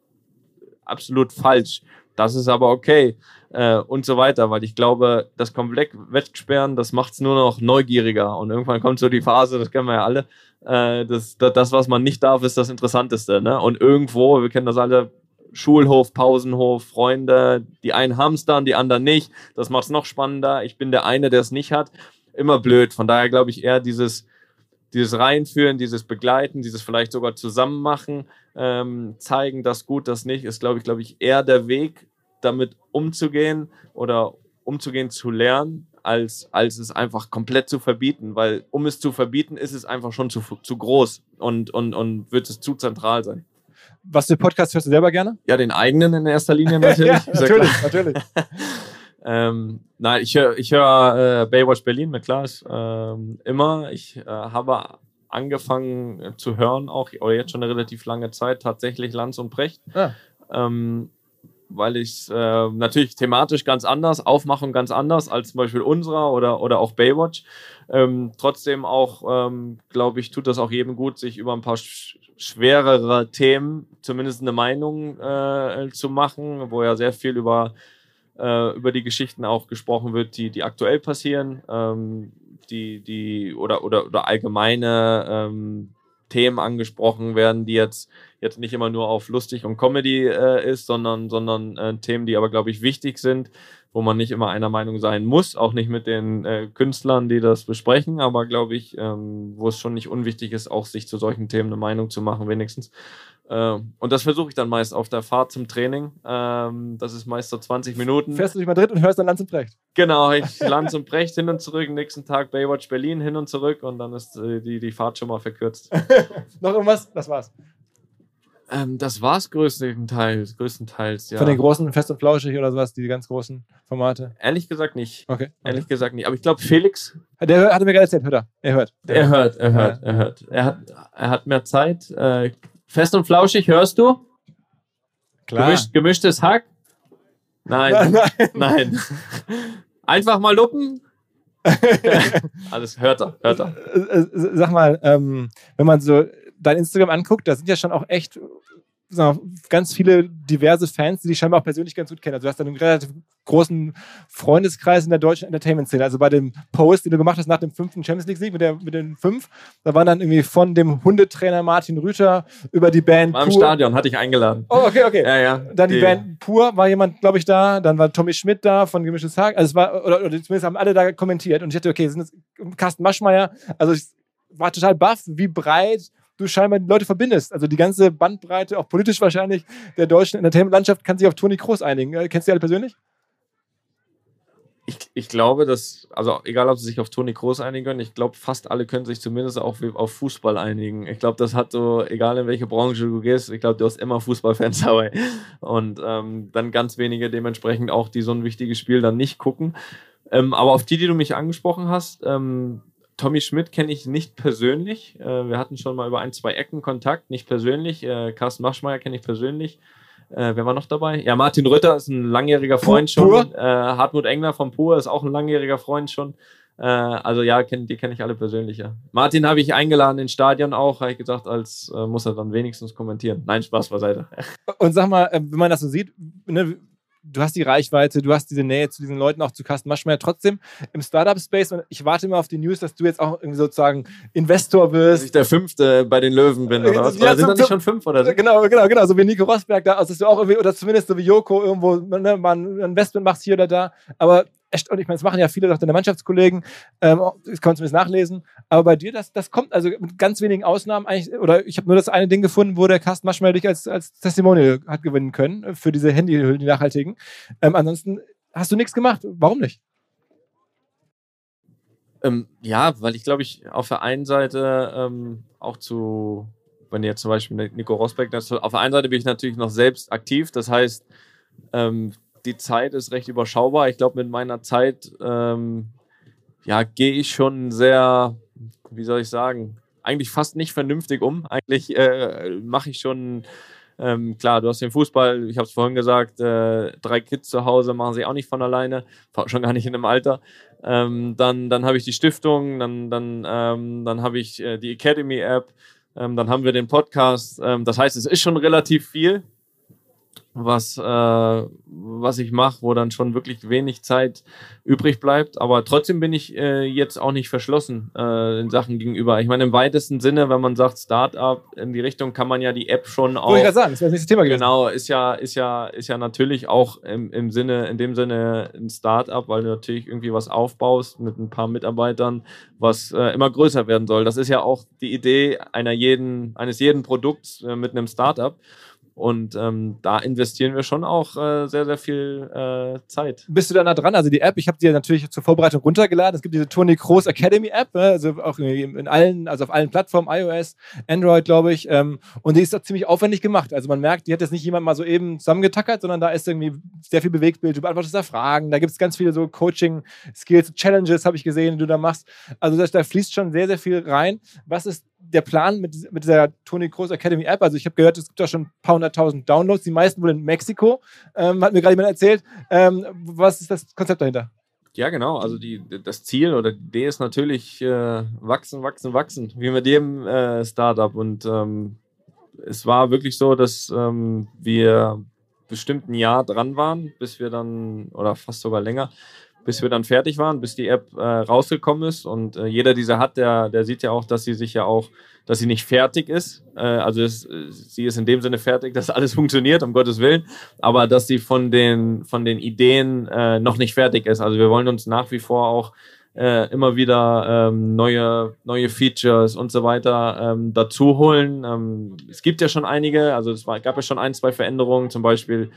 absolut falsch, das ist aber okay äh, und so weiter, weil ich glaube, das komplett wegsperren, das macht es nur noch neugieriger und irgendwann kommt so die Phase, das kennen wir ja alle, äh, das, das, was man nicht darf, ist das Interessanteste. Ne? Und irgendwo, wir kennen das alle, Schulhof, Pausenhof, Freunde, die einen haben es dann, die anderen nicht. Das macht es noch spannender. Ich bin der eine, der es nicht hat immer blöd. Von daher glaube ich eher dieses, dieses Reinführen, dieses Begleiten, dieses vielleicht sogar Zusammenmachen, ähm, zeigen, das gut, das nicht, ist, glaube ich, glaube ich, eher der Weg, damit umzugehen oder umzugehen zu lernen, als, als es einfach komplett zu verbieten. Weil um es zu verbieten, ist es einfach schon zu, zu groß und, und, und wird es zu zentral sein. Was für Podcast hörst du selber gerne? Ja, den eigenen in erster Linie natürlich. ja, natürlich, natürlich. Ähm, nein, ich höre ich hör, äh, Baywatch Berlin mit Klaas ähm, immer. Ich äh, habe angefangen äh, zu hören, auch oder jetzt schon eine relativ lange Zeit, tatsächlich Lanz und Brecht. Ah. Ähm, weil ich es äh, natürlich thematisch ganz anders, Aufmachung ganz anders als zum Beispiel unserer oder, oder auch Baywatch. Ähm, trotzdem auch, ähm, glaube ich, tut das auch jedem gut, sich über ein paar sch schwerere Themen zumindest eine Meinung äh, zu machen, wo ja sehr viel über äh, über die Geschichten auch gesprochen wird, die, die aktuell passieren, ähm, die, die oder, oder, oder allgemeine ähm, Themen angesprochen werden, die jetzt, jetzt nicht immer nur auf lustig und Comedy äh, ist, sondern, sondern äh, Themen, die aber, glaube ich, wichtig sind, wo man nicht immer einer Meinung sein muss, auch nicht mit den äh, Künstlern, die das besprechen, aber glaube ich, ähm, wo es schon nicht unwichtig ist, auch sich zu solchen Themen eine Meinung zu machen, wenigstens. Äh, und das versuche ich dann meist auf der Fahrt zum Training. Ähm, das ist meist so 20 Minuten. Fährst du durch Madrid und hörst dann Lanz und Brecht? Genau, ich Lanz und Brecht hin und zurück, nächsten Tag Baywatch Berlin hin und zurück und dann ist äh, die, die Fahrt schon mal verkürzt. Noch irgendwas? Das war's. Ähm, das war's größtenteils, größtenteils, ja. Von den großen Fest und Flauschig oder sowas, die ganz großen Formate? Ehrlich gesagt nicht. Okay. okay. Ehrlich gesagt nicht. Aber ich glaube, Felix. Der hatte mir gerade erzählt, hört er. Er hört. Er hört, er hört, er hört. Er hat, er hat mehr Zeit. Äh, Fest und flauschig, hörst du? Klar. Gemischt, gemischtes Hack? Nein. Nein. Nein. Einfach mal luppen? Alles hört er, hört er. Äh, äh, sag mal, ähm, wenn man so dein Instagram anguckt, da sind ja schon auch echt ganz viele diverse Fans, die dich scheinbar auch persönlich ganz gut kennen. Also du hast einen relativ großen Freundeskreis in der deutschen Entertainment-Szene. Also bei dem Post, den du gemacht hast nach dem fünften Champions League-Sieg mit, mit den fünf, da waren dann irgendwie von dem Hundetrainer Martin Rüther über die Band War im Pur. Stadion, hatte ich eingeladen. Oh, okay, okay. Ja, ja. Dann die, die Band Pur war jemand, glaube ich, da. Dann war Tommy Schmidt da von Gemischtes Hack. Also es war, oder, oder zumindest haben alle da kommentiert. Und ich dachte, okay, sind das Carsten Maschmeyer. Also ich war total baff, wie breit du scheinbar die Leute verbindest. Also die ganze Bandbreite, auch politisch wahrscheinlich, der deutschen Entertainment-Landschaft kann sich auf Toni Kroos einigen. Äh, kennst du die alle persönlich? Ich, ich glaube, dass, also egal ob sie sich auf Toni Kroos einigen können, ich glaube, fast alle können sich zumindest auch auf Fußball einigen. Ich glaube, das hat so, egal in welche Branche du gehst, ich glaube, du hast immer Fußballfans dabei. Und ähm, dann ganz wenige dementsprechend auch, die so ein wichtiges Spiel dann nicht gucken. Ähm, aber auf die, die du mich angesprochen hast, ähm, Tommy Schmidt kenne ich nicht persönlich. Äh, wir hatten schon mal über ein, zwei Ecken Kontakt, nicht persönlich. Äh, Carsten Maschmeyer kenne ich persönlich. Äh, wer war noch dabei? Ja, Martin Rütter ist ein langjähriger Freund schon. Äh, Hartmut Engler vom Pur ist auch ein langjähriger Freund schon. Äh, also ja, kenn, die kenne ich alle persönlich. Ja. Martin habe ich eingeladen ins Stadion auch, habe ich gesagt, als äh, muss er dann wenigstens kommentieren. Nein, Spaß beiseite. Und sag mal, wenn man das so sieht, ne, du hast die Reichweite, du hast diese Nähe zu diesen Leuten auch zu Carsten Maschmeyer. Trotzdem im Startup-Space und ich warte immer auf die News, dass du jetzt auch irgendwie sozusagen Investor wirst. Dass ich der Fünfte bei den Löwen bin, oder was? Ja, Oder sind zum- da nicht schon fünf oder so? Genau, genau, genau. So wie Nico Rosberg da, also dass du auch irgendwie, oder zumindest so wie Joko irgendwo ne, mal ein Investment machst hier oder da. Aber echt, und ich meine, das machen ja viele doch deine Mannschaftskollegen, ähm, das kann man zumindest nachlesen. Aber bei dir, das, das kommt also mit ganz wenigen Ausnahmen eigentlich, oder ich habe nur das eine Ding gefunden, wo der Carsten Maschmeyer dich als, als Testimonial hat gewinnen können äh, für diese Handyhüllen, die nachhaltigen. Ähm, ansonsten hast du nichts gemacht. Warum nicht? Ähm, ja, weil ich glaube ich auf der einen Seite ähm, auch zu, wenn jetzt zum Beispiel Nico Rosberg, auf der einen Seite bin ich natürlich noch selbst aktiv, das heißt, ähm, die Zeit ist recht überschaubar. Ich glaube, mit meiner Zeit, ähm, ja, gehe ich schon sehr, wie soll ich sagen, eigentlich fast nicht vernünftig um. Eigentlich äh, mache ich schon, ähm, klar, du hast den Fußball, ich habe es vorhin gesagt, äh, drei Kids zu Hause machen sie auch nicht von alleine, schon gar nicht in dem Alter. Ähm, dann dann habe ich die Stiftung, dann, dann, ähm, dann habe ich äh, die Academy-App, ähm, dann haben wir den Podcast. Ähm, das heißt, es ist schon relativ viel, was, äh, was ich mache, wo dann schon wirklich wenig Zeit übrig bleibt. Aber trotzdem bin ich äh, jetzt auch nicht verschlossen äh, in Sachen gegenüber. Ich meine, im weitesten Sinne, wenn man sagt Startup in die Richtung, kann man ja die App schon auch. Wollte ich gerade sagen, das wäre das nächste Thema gewesen. Genau, ist ja, ist ja, ist ja natürlich auch im, im Sinne, in dem Sinne ein Start-up, weil du natürlich irgendwie was aufbaust mit ein paar Mitarbeitern, was äh, immer größer werden soll. Das ist ja auch die Idee einer jeden, eines jeden Produkts äh, mit einem Start-up. Und ähm, da investieren wir schon auch äh, sehr, sehr viel äh, Zeit. bist du da dran? Also die App, ich habe die ja natürlich zur Vorbereitung runtergeladen. Es gibt diese Tony Kroos Academy App, ne? also auch in allen, also auf allen Plattformen, iOS, Android, glaube ich. Ähm, und die ist auch ziemlich aufwendig gemacht. Also man merkt, die hat jetzt nicht jemand mal so eben zusammengetackert, sondern da ist irgendwie sehr viel Bewegtbild. Du beantwortest da Fragen. Da gibt es ganz viele so Coaching-Skills, Challenges, habe ich gesehen, die du da machst. Also das, da fließt schon sehr, sehr viel rein. Was ist der Plan mit, mit dieser Tony Kroos Academy App? Also ich habe gehört, es gibt da schon ein paar hunderttausend Downloads, die meisten wohl in Mexiko, ähm, hat mir gerade jemand erzählt. Ähm, was ist das Konzept dahinter? Ja, genau. Also die, das Ziel oder die Idee ist natürlich äh, wachsen, wachsen, wachsen, wie mit jedem äh, Startup. Und ähm, es war wirklich so, dass ähm, wir bestimmt ein Jahr dran waren, bis wir dann, oder fast sogar länger, bis wir dann fertig waren, bis die App äh, rausgekommen ist. Und äh, jeder, die sie hat, der, der sieht ja auch, dass sie sich ja auch, dass sie nicht fertig ist. Äh, also es, sie ist in dem Sinne fertig, dass alles funktioniert, um Gottes Willen, aber dass sie von den, von den Ideen äh, noch nicht fertig ist. Also wir wollen uns nach wie vor auch äh, immer wieder ähm, neue, neue Features und so weiter ähm, dazu holen. Ähm, es gibt ja schon einige, also es war, gab ja schon ein, zwei Veränderungen, zum Beispiel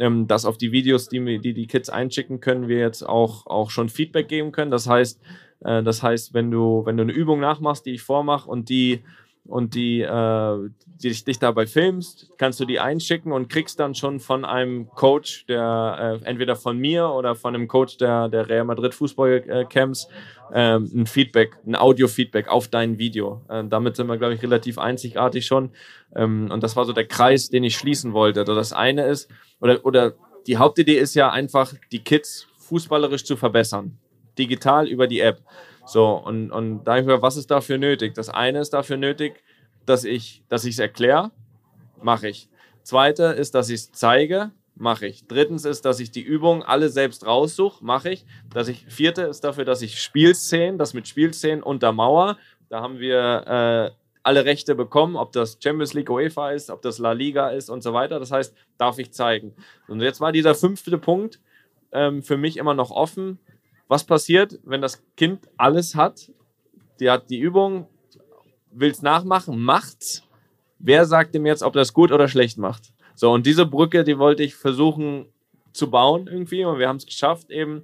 ähm, dass auf die Videos, die, die die Kids einschicken können, wir jetzt auch, auch schon Feedback geben können. Das heißt, äh, das heißt, wenn du, wenn du eine Übung nachmachst, die ich vormache und die und die, äh, die dich, dabei filmst, kannst du die einschicken und kriegst dann schon von einem Coach, der äh, entweder von mir oder von einem Coach der, der Real Madrid Fußballcamps ähm, ein Feedback, ein Audio-Feedback auf dein Video. Äh, damit sind wir, glaube ich, relativ einzigartig schon. Ähm, und das war so der Kreis, den ich schließen wollte. Also das eine ist, oder, oder die Hauptidee ist ja einfach, die Kids fußballerisch zu verbessern. Digital über die App. So, und, und da habe ich mir, was ist dafür nötig? Das eine ist dafür nötig, dass ich dass es erkläre, mache ich. Zweite ist, dass ich es zeige, mache ich. Drittens ist, dass ich die Übungen alle selbst raussuche, mache ich. Dass ich. Vierte ist dafür, dass ich Spielszenen, das mit Spielszenen untermauer. Da haben wir äh, alle Rechte bekommen, ob das Champions League UEFA ist, ob das La Liga ist und so weiter. Das heißt, darf ich zeigen. Und jetzt war dieser fünfte Punkt ähm, für mich immer noch offen. Was passiert, wenn das Kind alles hat? Die hat die Übung, will es nachmachen, macht's. Wer sagt ihm jetzt, ob das gut oder schlecht macht? So, und diese Brücke, die wollte ich versuchen zu bauen irgendwie. Und wir haben es geschafft, eben,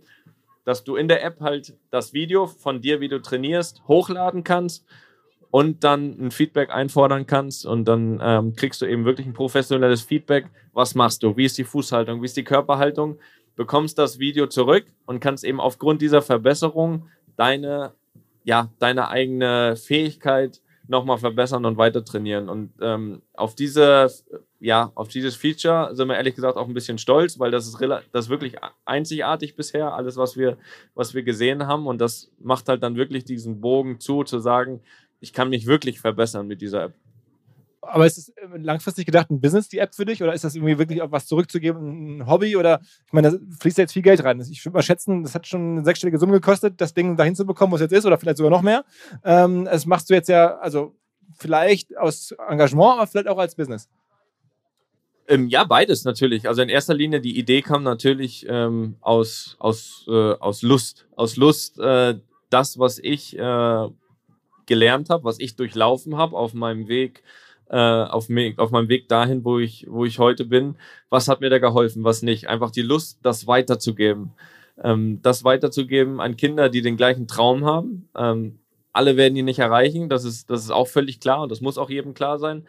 dass du in der App halt das Video von dir, wie du trainierst, hochladen kannst und dann ein Feedback einfordern kannst. Und dann ähm, kriegst du eben wirklich ein professionelles Feedback. Was machst du? Wie ist die Fußhaltung? Wie ist die Körperhaltung? Bekommst das Video zurück und kannst eben aufgrund dieser Verbesserung deine, ja, deine eigene Fähigkeit nochmal verbessern und weiter trainieren. Und ähm, auf diese, ja, auf dieses Feature sind wir ehrlich gesagt auch ein bisschen stolz, weil das ist, das ist wirklich einzigartig bisher, alles, was wir, was wir gesehen haben. Und das macht halt dann wirklich diesen Bogen zu, zu sagen, ich kann mich wirklich verbessern mit dieser App. Aber ist es äh, langfristig gedacht ein Business, die App für dich? Oder ist das irgendwie wirklich auf was zurückzugeben, ein Hobby? Oder ich meine, da fließt jetzt viel Geld rein. Ich würde mal schätzen, das hat schon eine sechsstellige Summe gekostet, das Ding dahin zu bekommen, was jetzt ist, oder vielleicht sogar noch mehr. Ähm, das machst du jetzt ja, also vielleicht aus Engagement, aber vielleicht auch als Business. Ähm, ja, beides natürlich. Also in erster Linie, die Idee kam natürlich ähm, aus, aus, äh, aus Lust. Aus Lust, äh, das, was ich äh, gelernt habe, was ich durchlaufen habe auf meinem Weg, äh, auf, auf meinem Weg dahin, wo ich, wo ich heute bin. Was hat mir da geholfen, was nicht? Einfach die Lust, das weiterzugeben. Ähm, das weiterzugeben an Kinder, die den gleichen Traum haben. Ähm, alle werden ihn nicht erreichen, das ist, das ist auch völlig klar und das muss auch jedem klar sein.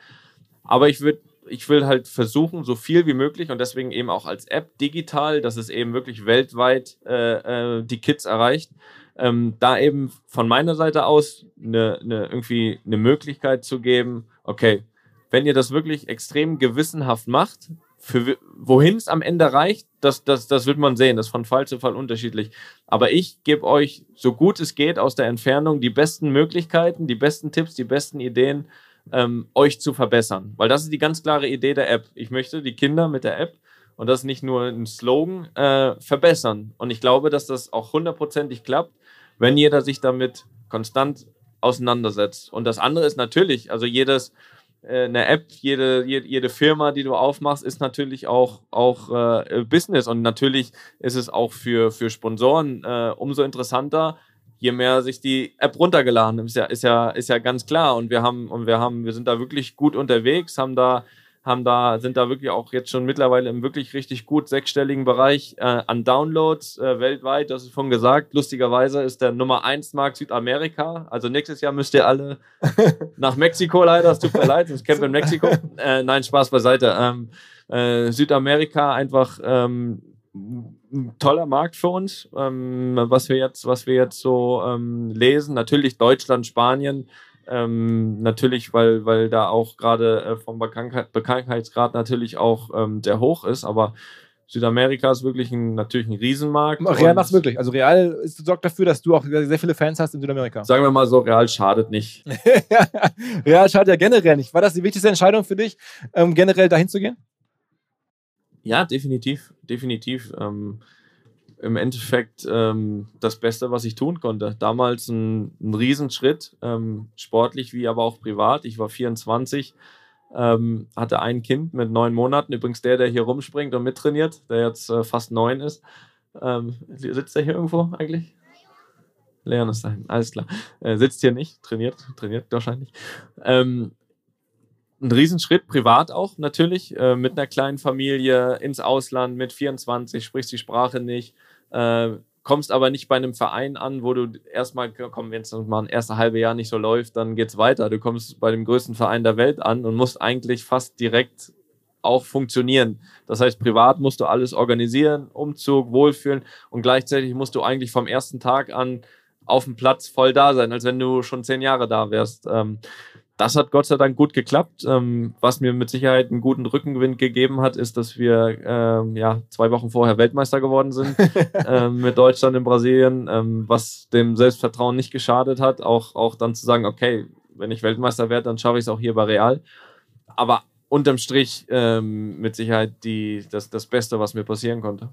Aber ich würde ich will halt versuchen, so viel wie möglich und deswegen eben auch als App digital, dass es eben wirklich weltweit äh, äh, die Kids erreicht, ähm, da eben von meiner Seite aus eine, eine, irgendwie eine Möglichkeit zu geben, okay, wenn ihr das wirklich extrem gewissenhaft macht, für wohin es am Ende reicht, das, das, das wird man sehen. Das ist von Fall zu Fall unterschiedlich. Aber ich gebe euch, so gut es geht, aus der Entfernung die besten Möglichkeiten, die besten Tipps, die besten Ideen, ähm, euch zu verbessern. Weil das ist die ganz klare Idee der App. Ich möchte die Kinder mit der App, und das ist nicht nur ein Slogan, äh, verbessern. Und ich glaube, dass das auch hundertprozentig klappt, wenn jeder sich damit konstant auseinandersetzt. Und das andere ist natürlich, also jedes, äh, eine App, jede, jede, jede, Firma, die du aufmachst, ist natürlich auch, auch äh, Business. Und natürlich ist es auch für, für Sponsoren äh, umso interessanter, je mehr sich die App runtergeladen ist ja, ist ja, ist ja ganz klar. Und wir haben, und wir haben, wir sind da wirklich gut unterwegs, haben da haben da, sind da wirklich auch jetzt schon mittlerweile im wirklich richtig gut sechsstelligen Bereich äh, an Downloads äh, weltweit. Das ist schon gesagt. Lustigerweise ist der Nummer 1 Markt Südamerika. Also nächstes Jahr müsst ihr alle nach Mexiko leider. Es tut mir leid, das Camp in Mexiko. Äh, nein, Spaß beiseite. Ähm, äh, Südamerika einfach ähm, ein toller Markt für uns, ähm, was wir jetzt, was wir jetzt so ähm, lesen. Natürlich Deutschland, Spanien, ähm, natürlich, weil, weil da auch gerade äh, vom Bekanntheit, Bekanntheitsgrad natürlich auch ähm, sehr hoch ist, aber Südamerika ist wirklich ein, natürlich ein Riesenmarkt. Real macht es wirklich. Also Real ist, sorgt dafür, dass du auch sehr viele Fans hast in Südamerika. Sagen wir mal so, Real schadet nicht. Real schadet ja generell nicht. War das die wichtigste Entscheidung für dich, ähm, generell dahin zu gehen? Ja, definitiv. Definitiv. Ähm, im Endeffekt ähm, das Beste, was ich tun konnte. Damals ein, ein Riesenschritt, ähm, sportlich wie aber auch privat. Ich war 24, ähm, hatte ein Kind mit neun Monaten. Übrigens der, der hier rumspringt und mittrainiert, der jetzt äh, fast neun ist. Ähm, sitzt er hier irgendwo eigentlich? Leon ist dahin, alles klar. Äh, sitzt hier nicht, trainiert, trainiert wahrscheinlich. Ähm, ein Riesenschritt, privat auch natürlich, äh, mit einer kleinen Familie ins Ausland mit 24, sprichst die Sprache nicht, äh, kommst aber nicht bei einem Verein an, wo du erstmal, komm, wenn es mal ein erstes halbe Jahr nicht so läuft, dann geht's weiter. Du kommst bei dem größten Verein der Welt an und musst eigentlich fast direkt auch funktionieren. Das heißt, privat musst du alles organisieren, Umzug, Wohlfühlen und gleichzeitig musst du eigentlich vom ersten Tag an auf dem Platz voll da sein, als wenn du schon zehn Jahre da wärst. Ähm, das hat Gott sei Dank gut geklappt. Ähm, was mir mit Sicherheit einen guten Rückenwind gegeben hat, ist, dass wir ähm, ja zwei Wochen vorher Weltmeister geworden sind ähm, mit Deutschland in Brasilien, ähm, was dem Selbstvertrauen nicht geschadet hat. Auch, auch dann zu sagen, okay, wenn ich Weltmeister werde, dann schaffe ich es auch hier bei Real. Aber unterm Strich ähm, mit Sicherheit die, das, das Beste, was mir passieren konnte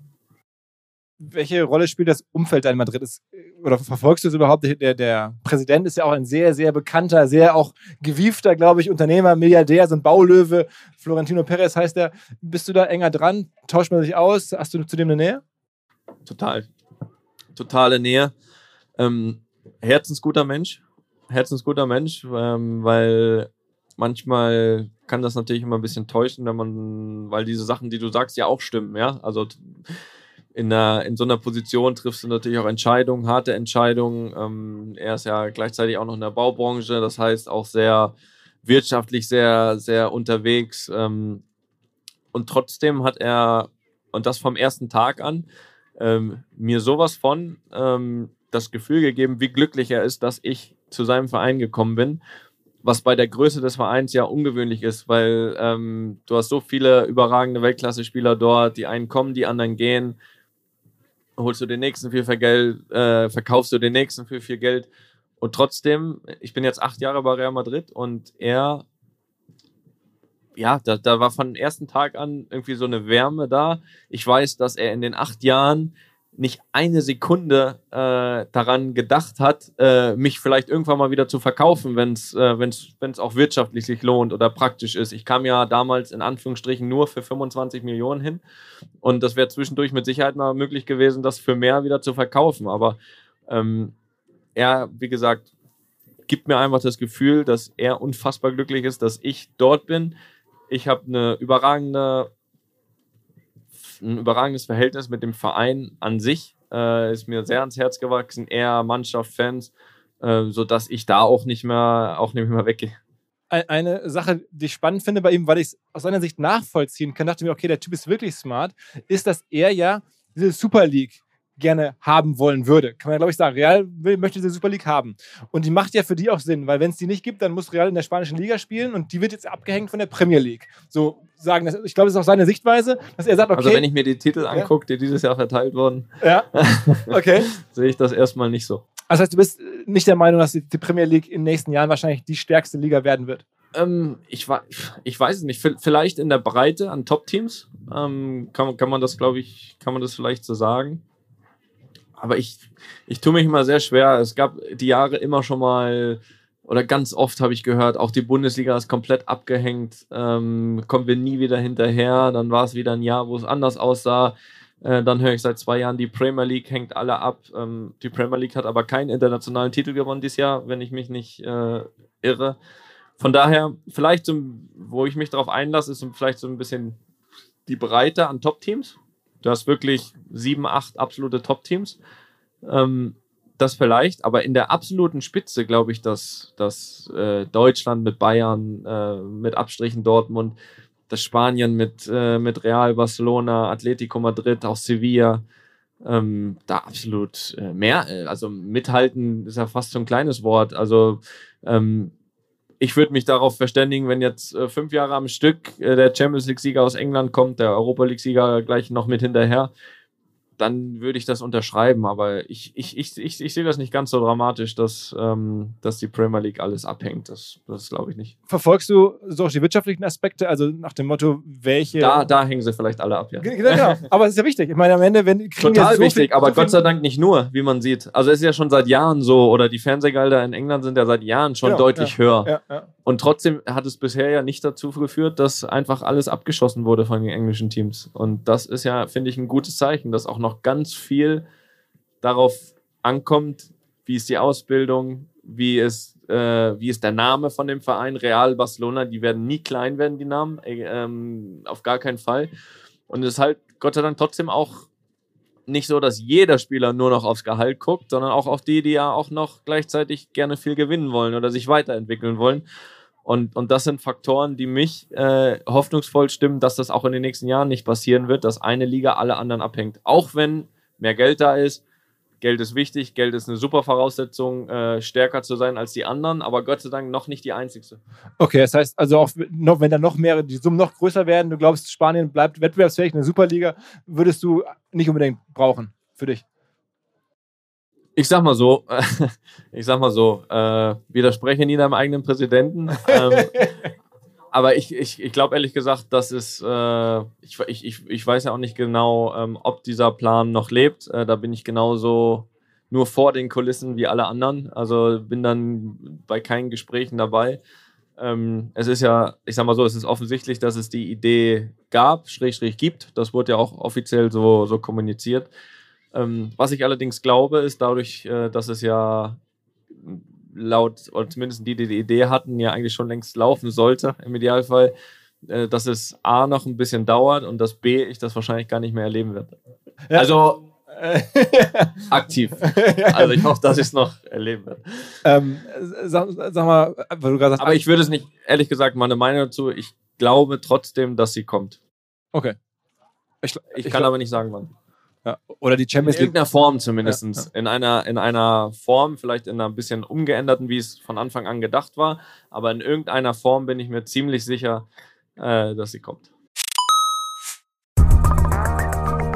welche Rolle spielt das Umfeld in Madrid? Ist, oder verfolgst du es überhaupt? Der, der Präsident ist ja auch ein sehr, sehr bekannter, sehr auch gewiefter, glaube ich, Unternehmer, Milliardär, so ein Baulöwe. Florentino Perez heißt er. Bist du da enger dran? Tauscht man sich aus? Hast du zu dem eine Nähe? Total. Totale Nähe. Ähm, herzensguter Mensch. Herzensguter Mensch, ähm, weil manchmal kann das natürlich immer ein bisschen täuschen, wenn man, weil diese Sachen, die du sagst, ja auch stimmen, ja. Also in, einer, in so einer Position triffst du natürlich auch Entscheidungen, harte Entscheidungen. Ähm, er ist ja gleichzeitig auch noch in der Baubranche, das heißt auch sehr wirtschaftlich sehr, sehr unterwegs. Ähm, und trotzdem hat er, und das vom ersten Tag an, ähm, mir sowas von ähm, das Gefühl gegeben, wie glücklich er ist, dass ich zu seinem Verein gekommen bin was bei der Größe des Vereins ja ungewöhnlich ist, weil ähm, du hast so viele überragende Weltklasse-Spieler dort, die einen kommen, die anderen gehen holst du den nächsten für viel Geld, äh, verkaufst du den nächsten für viel Geld. Und trotzdem, ich bin jetzt acht Jahre bei Real Madrid und er ja, da, da war von ersten Tag an irgendwie so eine Wärme da. Ich weiß, dass er in den acht Jahren nicht eine Sekunde äh, daran gedacht hat, äh, mich vielleicht irgendwann mal wieder zu verkaufen, wenn es äh, wenn's, wenn's auch wirtschaftlich sich lohnt oder praktisch ist. Ich kam ja damals in Anführungsstrichen nur für 25 Millionen hin und das wäre zwischendurch mit Sicherheit mal möglich gewesen, das für mehr wieder zu verkaufen. Aber ähm, er, wie gesagt, gibt mir einfach das Gefühl, dass er unfassbar glücklich ist, dass ich dort bin. Ich habe eine überragende ein überragendes Verhältnis mit dem Verein an sich. Äh, ist mir sehr ans Herz gewachsen. Er, Mannschaft, Fans, äh, sodass ich da auch nicht mehr, auch nicht mehr weggehe. Eine Sache, die ich spannend finde bei ihm, weil ich es aus seiner Sicht nachvollziehen kann, dachte mir, okay, der Typ ist wirklich smart, ist, dass er ja diese Super League gerne haben wollen würde. Kann man ja, glaube ich, sagen. Real will, möchte diese Super League haben. Und die macht ja für die auch Sinn, weil wenn es die nicht gibt, dann muss Real in der spanischen Liga spielen und die wird jetzt abgehängt von der Premier League. So sagen, das, ich glaube, das ist auch seine Sichtweise, dass er sagt, okay. Also wenn ich mir die Titel angucke, die dieses Jahr verteilt wurden, ja. okay. sehe ich das erstmal nicht so. Das heißt, du bist nicht der Meinung, dass die Premier League in den nächsten Jahren wahrscheinlich die stärkste Liga werden wird? Ähm, ich, ich weiß es nicht. Vielleicht in der Breite an Top-Teams ähm, kann, kann man das, glaube ich, kann man das vielleicht so sagen aber ich, ich tue mich immer sehr schwer. Es gab die Jahre immer schon mal, oder ganz oft habe ich gehört, auch die Bundesliga ist komplett abgehängt, ähm, kommen wir nie wieder hinterher. Dann war es wieder ein Jahr, wo es anders aussah. Äh, dann höre ich seit zwei Jahren, die Premier League hängt alle ab. Ähm, die Premier League hat aber keinen internationalen Titel gewonnen dieses Jahr, wenn ich mich nicht äh, irre. Von daher, vielleicht, so, wo ich mich darauf einlasse, ist vielleicht so ein bisschen die Breite an Top-Teams. Du hast wirklich sieben, acht absolute Top-Teams. Ähm, das vielleicht, aber in der absoluten Spitze glaube ich, dass, dass äh, Deutschland mit Bayern, äh, mit Abstrichen Dortmund, das Spanien mit, äh, mit Real, Barcelona, Atletico Madrid, auch Sevilla, ähm, da absolut äh, mehr, äh, also mithalten ist ja fast so ein kleines Wort. Also ähm, ich würde mich darauf verständigen, wenn jetzt äh, fünf Jahre am Stück äh, der Champions League-Sieger aus England kommt, der Europa League-Sieger gleich noch mit hinterher, dann würde ich das unterschreiben. Aber ich, ich, ich, ich, ich sehe das nicht ganz so dramatisch, dass, ähm, dass die Premier League alles abhängt. Das, das glaube ich nicht. Verfolgst du so auch die wirtschaftlichen Aspekte? Also nach dem Motto, welche. Da, da hängen sie vielleicht alle ab, ja. Genau, aber es ist ja wichtig. Ich meine, am Ende, wenn. Total so wichtig, viel, aber so Gott sei Dank nicht nur, wie man sieht. Also es ist ja schon seit Jahren so, oder die Fernsehgelder in England sind ja seit Jahren schon genau, deutlich ja, höher. Ja, ja. Und trotzdem hat es bisher ja nicht dazu geführt, dass einfach alles abgeschossen wurde von den englischen Teams. Und das ist ja, finde ich, ein gutes Zeichen, dass auch noch ganz viel darauf ankommt, wie ist die Ausbildung, wie ist, äh, wie ist der Name von dem Verein, Real Barcelona, die werden nie klein werden, die Namen, äh, ähm, auf gar keinen Fall. Und es ist halt Gott sei Dank trotzdem auch nicht so, dass jeder Spieler nur noch aufs Gehalt guckt, sondern auch auf die, die ja auch noch gleichzeitig gerne viel gewinnen wollen oder sich weiterentwickeln wollen. Und, und das sind Faktoren, die mich äh, hoffnungsvoll stimmen, dass das auch in den nächsten Jahren nicht passieren wird, dass eine Liga alle anderen abhängt. Auch wenn mehr Geld da ist. Geld ist wichtig, Geld ist eine super Voraussetzung, äh, stärker zu sein als die anderen, aber Gott sei Dank noch nicht die einzigste. Okay, das heißt also auch, noch, wenn da noch mehr, die Summen noch größer werden, du glaubst, Spanien bleibt wettbewerbsfähig, eine Superliga, würdest du nicht unbedingt brauchen für dich? Ich sag mal so, ich sag mal so, äh, widerspreche nie deinem eigenen Präsidenten. Ähm, aber ich, ich, ich glaube ehrlich gesagt, dass es, äh, ich, ich, ich weiß ja auch nicht genau, ähm, ob dieser Plan noch lebt. Äh, da bin ich genauso nur vor den Kulissen wie alle anderen. Also bin dann bei keinen Gesprächen dabei. Ähm, es ist ja, ich sag mal so, es ist offensichtlich, dass es die Idee gab, Schräg, Schräg gibt. Das wurde ja auch offiziell so, so kommuniziert. Ähm, was ich allerdings glaube, ist dadurch, äh, dass es ja laut, oder zumindest die, die die Idee hatten, ja eigentlich schon längst laufen sollte, im Idealfall, äh, dass es A noch ein bisschen dauert und dass B ich das wahrscheinlich gar nicht mehr erleben werde. Ja. Also aktiv. Also ich hoffe, dass ich es noch erleben werde. Ähm, sag, sag, mal, weil du gerade sagst. Aber ich würde es nicht, ehrlich gesagt, meine Meinung dazu, ich glaube trotzdem, dass sie kommt. Okay. Ich, ich, ich kann aber nicht sagen, wann. Ja. Oder die Champions League. In irgendeiner Form zumindest. Ja, ja. In, einer, in einer Form, vielleicht in einer bisschen umgeänderten, wie es von Anfang an gedacht war. Aber in irgendeiner Form bin ich mir ziemlich sicher, äh, dass sie kommt.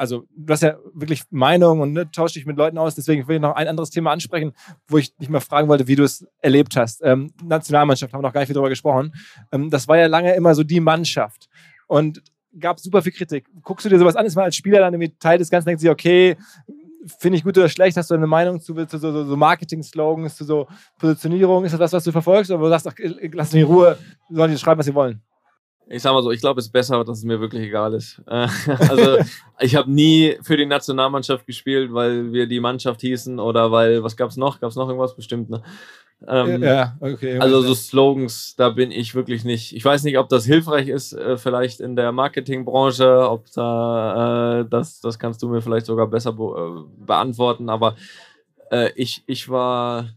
also du hast ja wirklich Meinung und ne, tauscht dich mit Leuten aus. Deswegen will ich noch ein anderes Thema ansprechen, wo ich dich mal fragen wollte, wie du es erlebt hast. Ähm, Nationalmannschaft haben wir noch gar nicht viel darüber gesprochen. Ähm, das war ja lange immer so die Mannschaft. Und gab super viel Kritik. Guckst du dir sowas an, ist mal als Spieler dann irgendwie Teil des Ganzen, denkst du okay, finde ich gut oder schlecht? Hast du eine Meinung zu, zu so, so Marketing-Slogans, zu so Positionierung? Ist das was, was du verfolgst? Oder du sagst, ach, lass mich in Ruhe, sollen die schreiben, was sie wollen? Ich sag mal so, ich glaube, es ist besser, dass es mir wirklich egal ist. Also, ich habe nie für die Nationalmannschaft gespielt, weil wir die Mannschaft hießen oder weil, was gab es noch? Gab es noch irgendwas bestimmt? Ne? Ähm, ja, okay. Also so Slogans, da bin ich wirklich nicht. Ich weiß nicht, ob das hilfreich ist, äh, vielleicht in der Marketingbranche, ob da, äh, das, das kannst du mir vielleicht sogar besser be äh, beantworten, aber äh, ich, ich war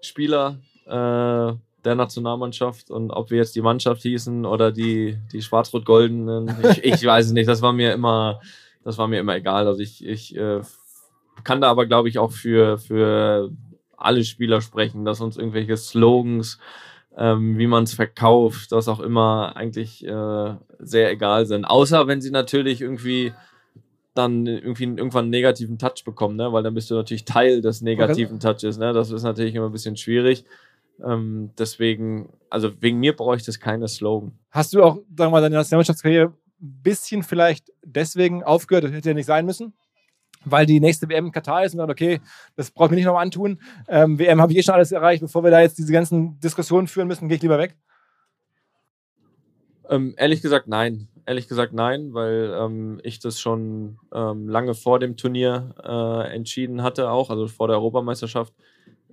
Spieler äh, der Nationalmannschaft und ob wir jetzt die Mannschaft hießen oder die, die Schwarz-Rot-Goldenen, ich, ich weiß es nicht, das war mir immer, das war mir immer egal. Also ich, ich äh, kann da aber, glaube ich, auch für, für alle Spieler sprechen, dass uns irgendwelche Slogans, ähm, wie man es verkauft, das auch immer eigentlich äh, sehr egal sind. Außer wenn sie natürlich irgendwie dann irgendwie irgendwann einen negativen Touch bekommen, ne? weil dann bist du natürlich Teil des negativen Touches. Ne? Das ist natürlich immer ein bisschen schwierig. Ähm, deswegen, also wegen mir bräuchte es keine Slogan. Hast du auch, sagen wir mal, deine Nationalmannschaftskarriere ein bisschen vielleicht deswegen aufgehört? Das hätte ja nicht sein müssen weil die nächste WM in Katar ist und dann, okay, das brauche ich mir nicht nochmal antun. Ähm, WM habe ich eh schon alles erreicht, bevor wir da jetzt diese ganzen Diskussionen führen müssen, gehe ich lieber weg? Ähm, ehrlich gesagt, nein. Ehrlich gesagt, nein, weil ähm, ich das schon ähm, lange vor dem Turnier äh, entschieden hatte, auch, also vor der Europameisterschaft,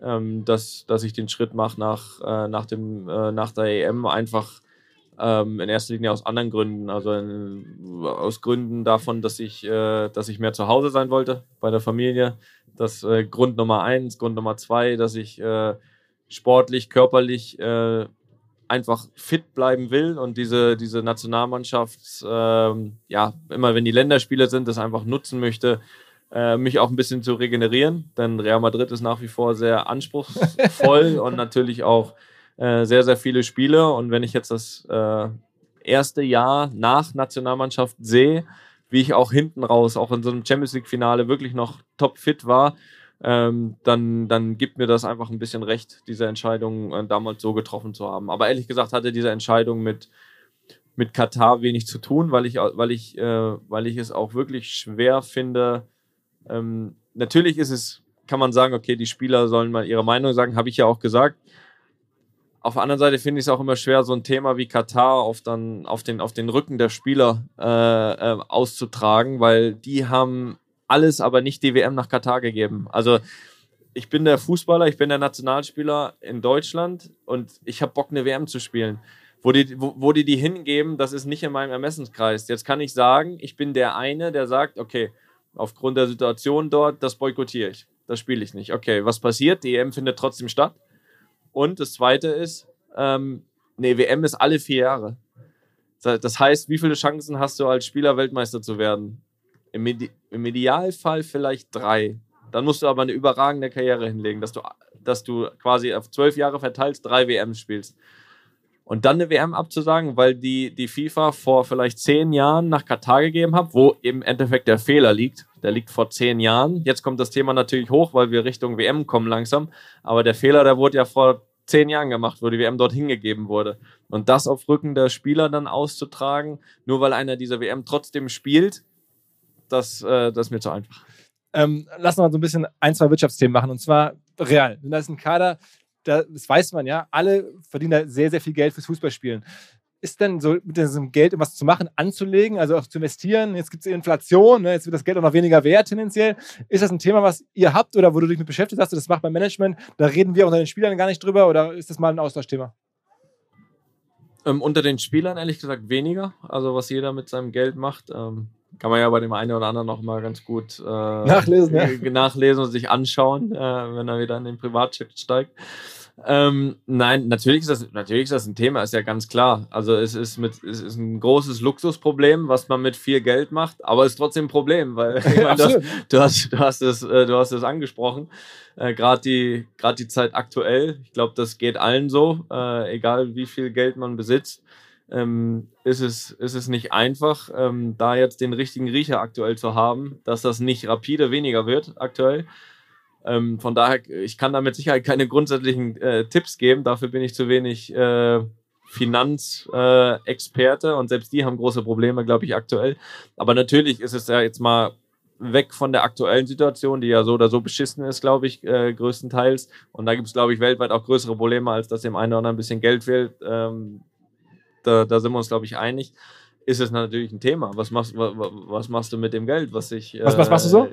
ähm, dass, dass ich den Schritt mache nach, äh, nach, äh, nach der EM einfach ähm, in erster Linie aus anderen Gründen. Also in, aus Gründen davon, dass ich, äh, dass ich mehr zu Hause sein wollte bei der Familie. Das äh, Grund Nummer eins. Grund Nummer zwei, dass ich äh, sportlich, körperlich äh, einfach fit bleiben will und diese, diese Nationalmannschaft, ähm, ja, immer wenn die Länderspiele sind, das einfach nutzen möchte, äh, mich auch ein bisschen zu regenerieren. Denn Real Madrid ist nach wie vor sehr anspruchsvoll und natürlich auch äh, sehr, sehr viele Spiele. Und wenn ich jetzt das äh, erste Jahr nach Nationalmannschaft sehe, wie ich auch hinten raus, auch in so einem Champions League-Finale wirklich noch topfit war, ähm, dann, dann gibt mir das einfach ein bisschen recht, diese Entscheidung äh, damals so getroffen zu haben. Aber ehrlich gesagt hatte diese Entscheidung mit, mit Katar wenig zu tun, weil ich, weil ich, äh, weil ich es auch wirklich schwer finde. Ähm, natürlich ist es, kann man sagen, okay, die Spieler sollen mal ihre Meinung sagen, habe ich ja auch gesagt. Auf der anderen Seite finde ich es auch immer schwer, so ein Thema wie Katar auf, dann, auf, den, auf den Rücken der Spieler äh, äh, auszutragen, weil die haben alles, aber nicht die WM nach Katar gegeben. Also ich bin der Fußballer, ich bin der Nationalspieler in Deutschland und ich habe Bock, eine WM zu spielen. Wo die, wo, wo die die hingeben, das ist nicht in meinem Ermessenskreis. Jetzt kann ich sagen, ich bin der eine, der sagt, okay, aufgrund der Situation dort, das boykottiere ich. Das spiele ich nicht. Okay, was passiert? Die EM findet trotzdem statt. Und das Zweite ist, ähm, nee, WM ist alle vier Jahre. Das heißt, wie viele Chancen hast du als Spieler Weltmeister zu werden? Im, Ide Im Idealfall vielleicht drei. Dann musst du aber eine überragende Karriere hinlegen, dass du, dass du quasi auf zwölf Jahre verteilst, drei WMs spielst. Und dann eine WM abzusagen, weil die, die FIFA vor vielleicht zehn Jahren nach Katar gegeben hat, wo im Endeffekt der Fehler liegt. Der liegt vor zehn Jahren. Jetzt kommt das Thema natürlich hoch, weil wir Richtung WM kommen langsam. Aber der Fehler, der wurde ja vor zehn Jahren gemacht, wo die WM dorthin gegeben wurde. Und das auf Rücken der Spieler dann auszutragen, nur weil einer dieser WM trotzdem spielt, das, äh, das ist mir zu einfach. Ähm, lass uns mal so ein bisschen ein, zwei Wirtschaftsthemen machen. Und zwar real. Da ist ein Kader, da, das weiß man ja, alle verdienen da sehr, sehr viel Geld fürs Fußballspielen. Ist denn so mit diesem Geld etwas zu machen, anzulegen, also auch zu investieren? Jetzt gibt es Inflation, ne? jetzt wird das Geld auch noch weniger wert tendenziell. Ist das ein Thema, was ihr habt oder wo du dich mit beschäftigt hast? Das macht beim Management, da reden wir unter den Spielern gar nicht drüber oder ist das mal ein Austauschthema? Ähm, unter den Spielern ehrlich gesagt weniger. Also was jeder mit seinem Geld macht. Ähm, kann man ja bei dem einen oder anderen noch mal ganz gut äh, nachlesen, ja. nachlesen und sich anschauen, äh, wenn er wieder in den Privatchat steigt. Ähm, nein, natürlich ist, das, natürlich ist das ein Thema, ist ja ganz klar. Also es ist, mit, es ist ein großes Luxusproblem, was man mit viel Geld macht, aber es ist trotzdem ein Problem, weil meine, das, du, hast, du, hast es, äh, du hast es angesprochen. Äh, Gerade die, grad die Zeit aktuell, ich glaube, das geht allen so, äh, egal wie viel Geld man besitzt. Ähm, ist, es, ist es nicht einfach, ähm, da jetzt den richtigen Riecher aktuell zu haben, dass das nicht rapide weniger wird aktuell. Ähm, von daher, ich kann da mit Sicherheit keine grundsätzlichen äh, Tipps geben. Dafür bin ich zu wenig äh, Finanzexperte äh, und selbst die haben große Probleme, glaube ich, aktuell. Aber natürlich ist es ja jetzt mal weg von der aktuellen Situation, die ja so oder so beschissen ist, glaube ich, äh, größtenteils. Und da gibt es, glaube ich, weltweit auch größere Probleme, als dass dem einen oder anderen ein bisschen Geld fehlt. Ähm, da, da sind wir uns, glaube ich, einig. Ist es natürlich ein Thema. Was machst, was, machst du mit dem Geld, was ich. Was, was machst du so?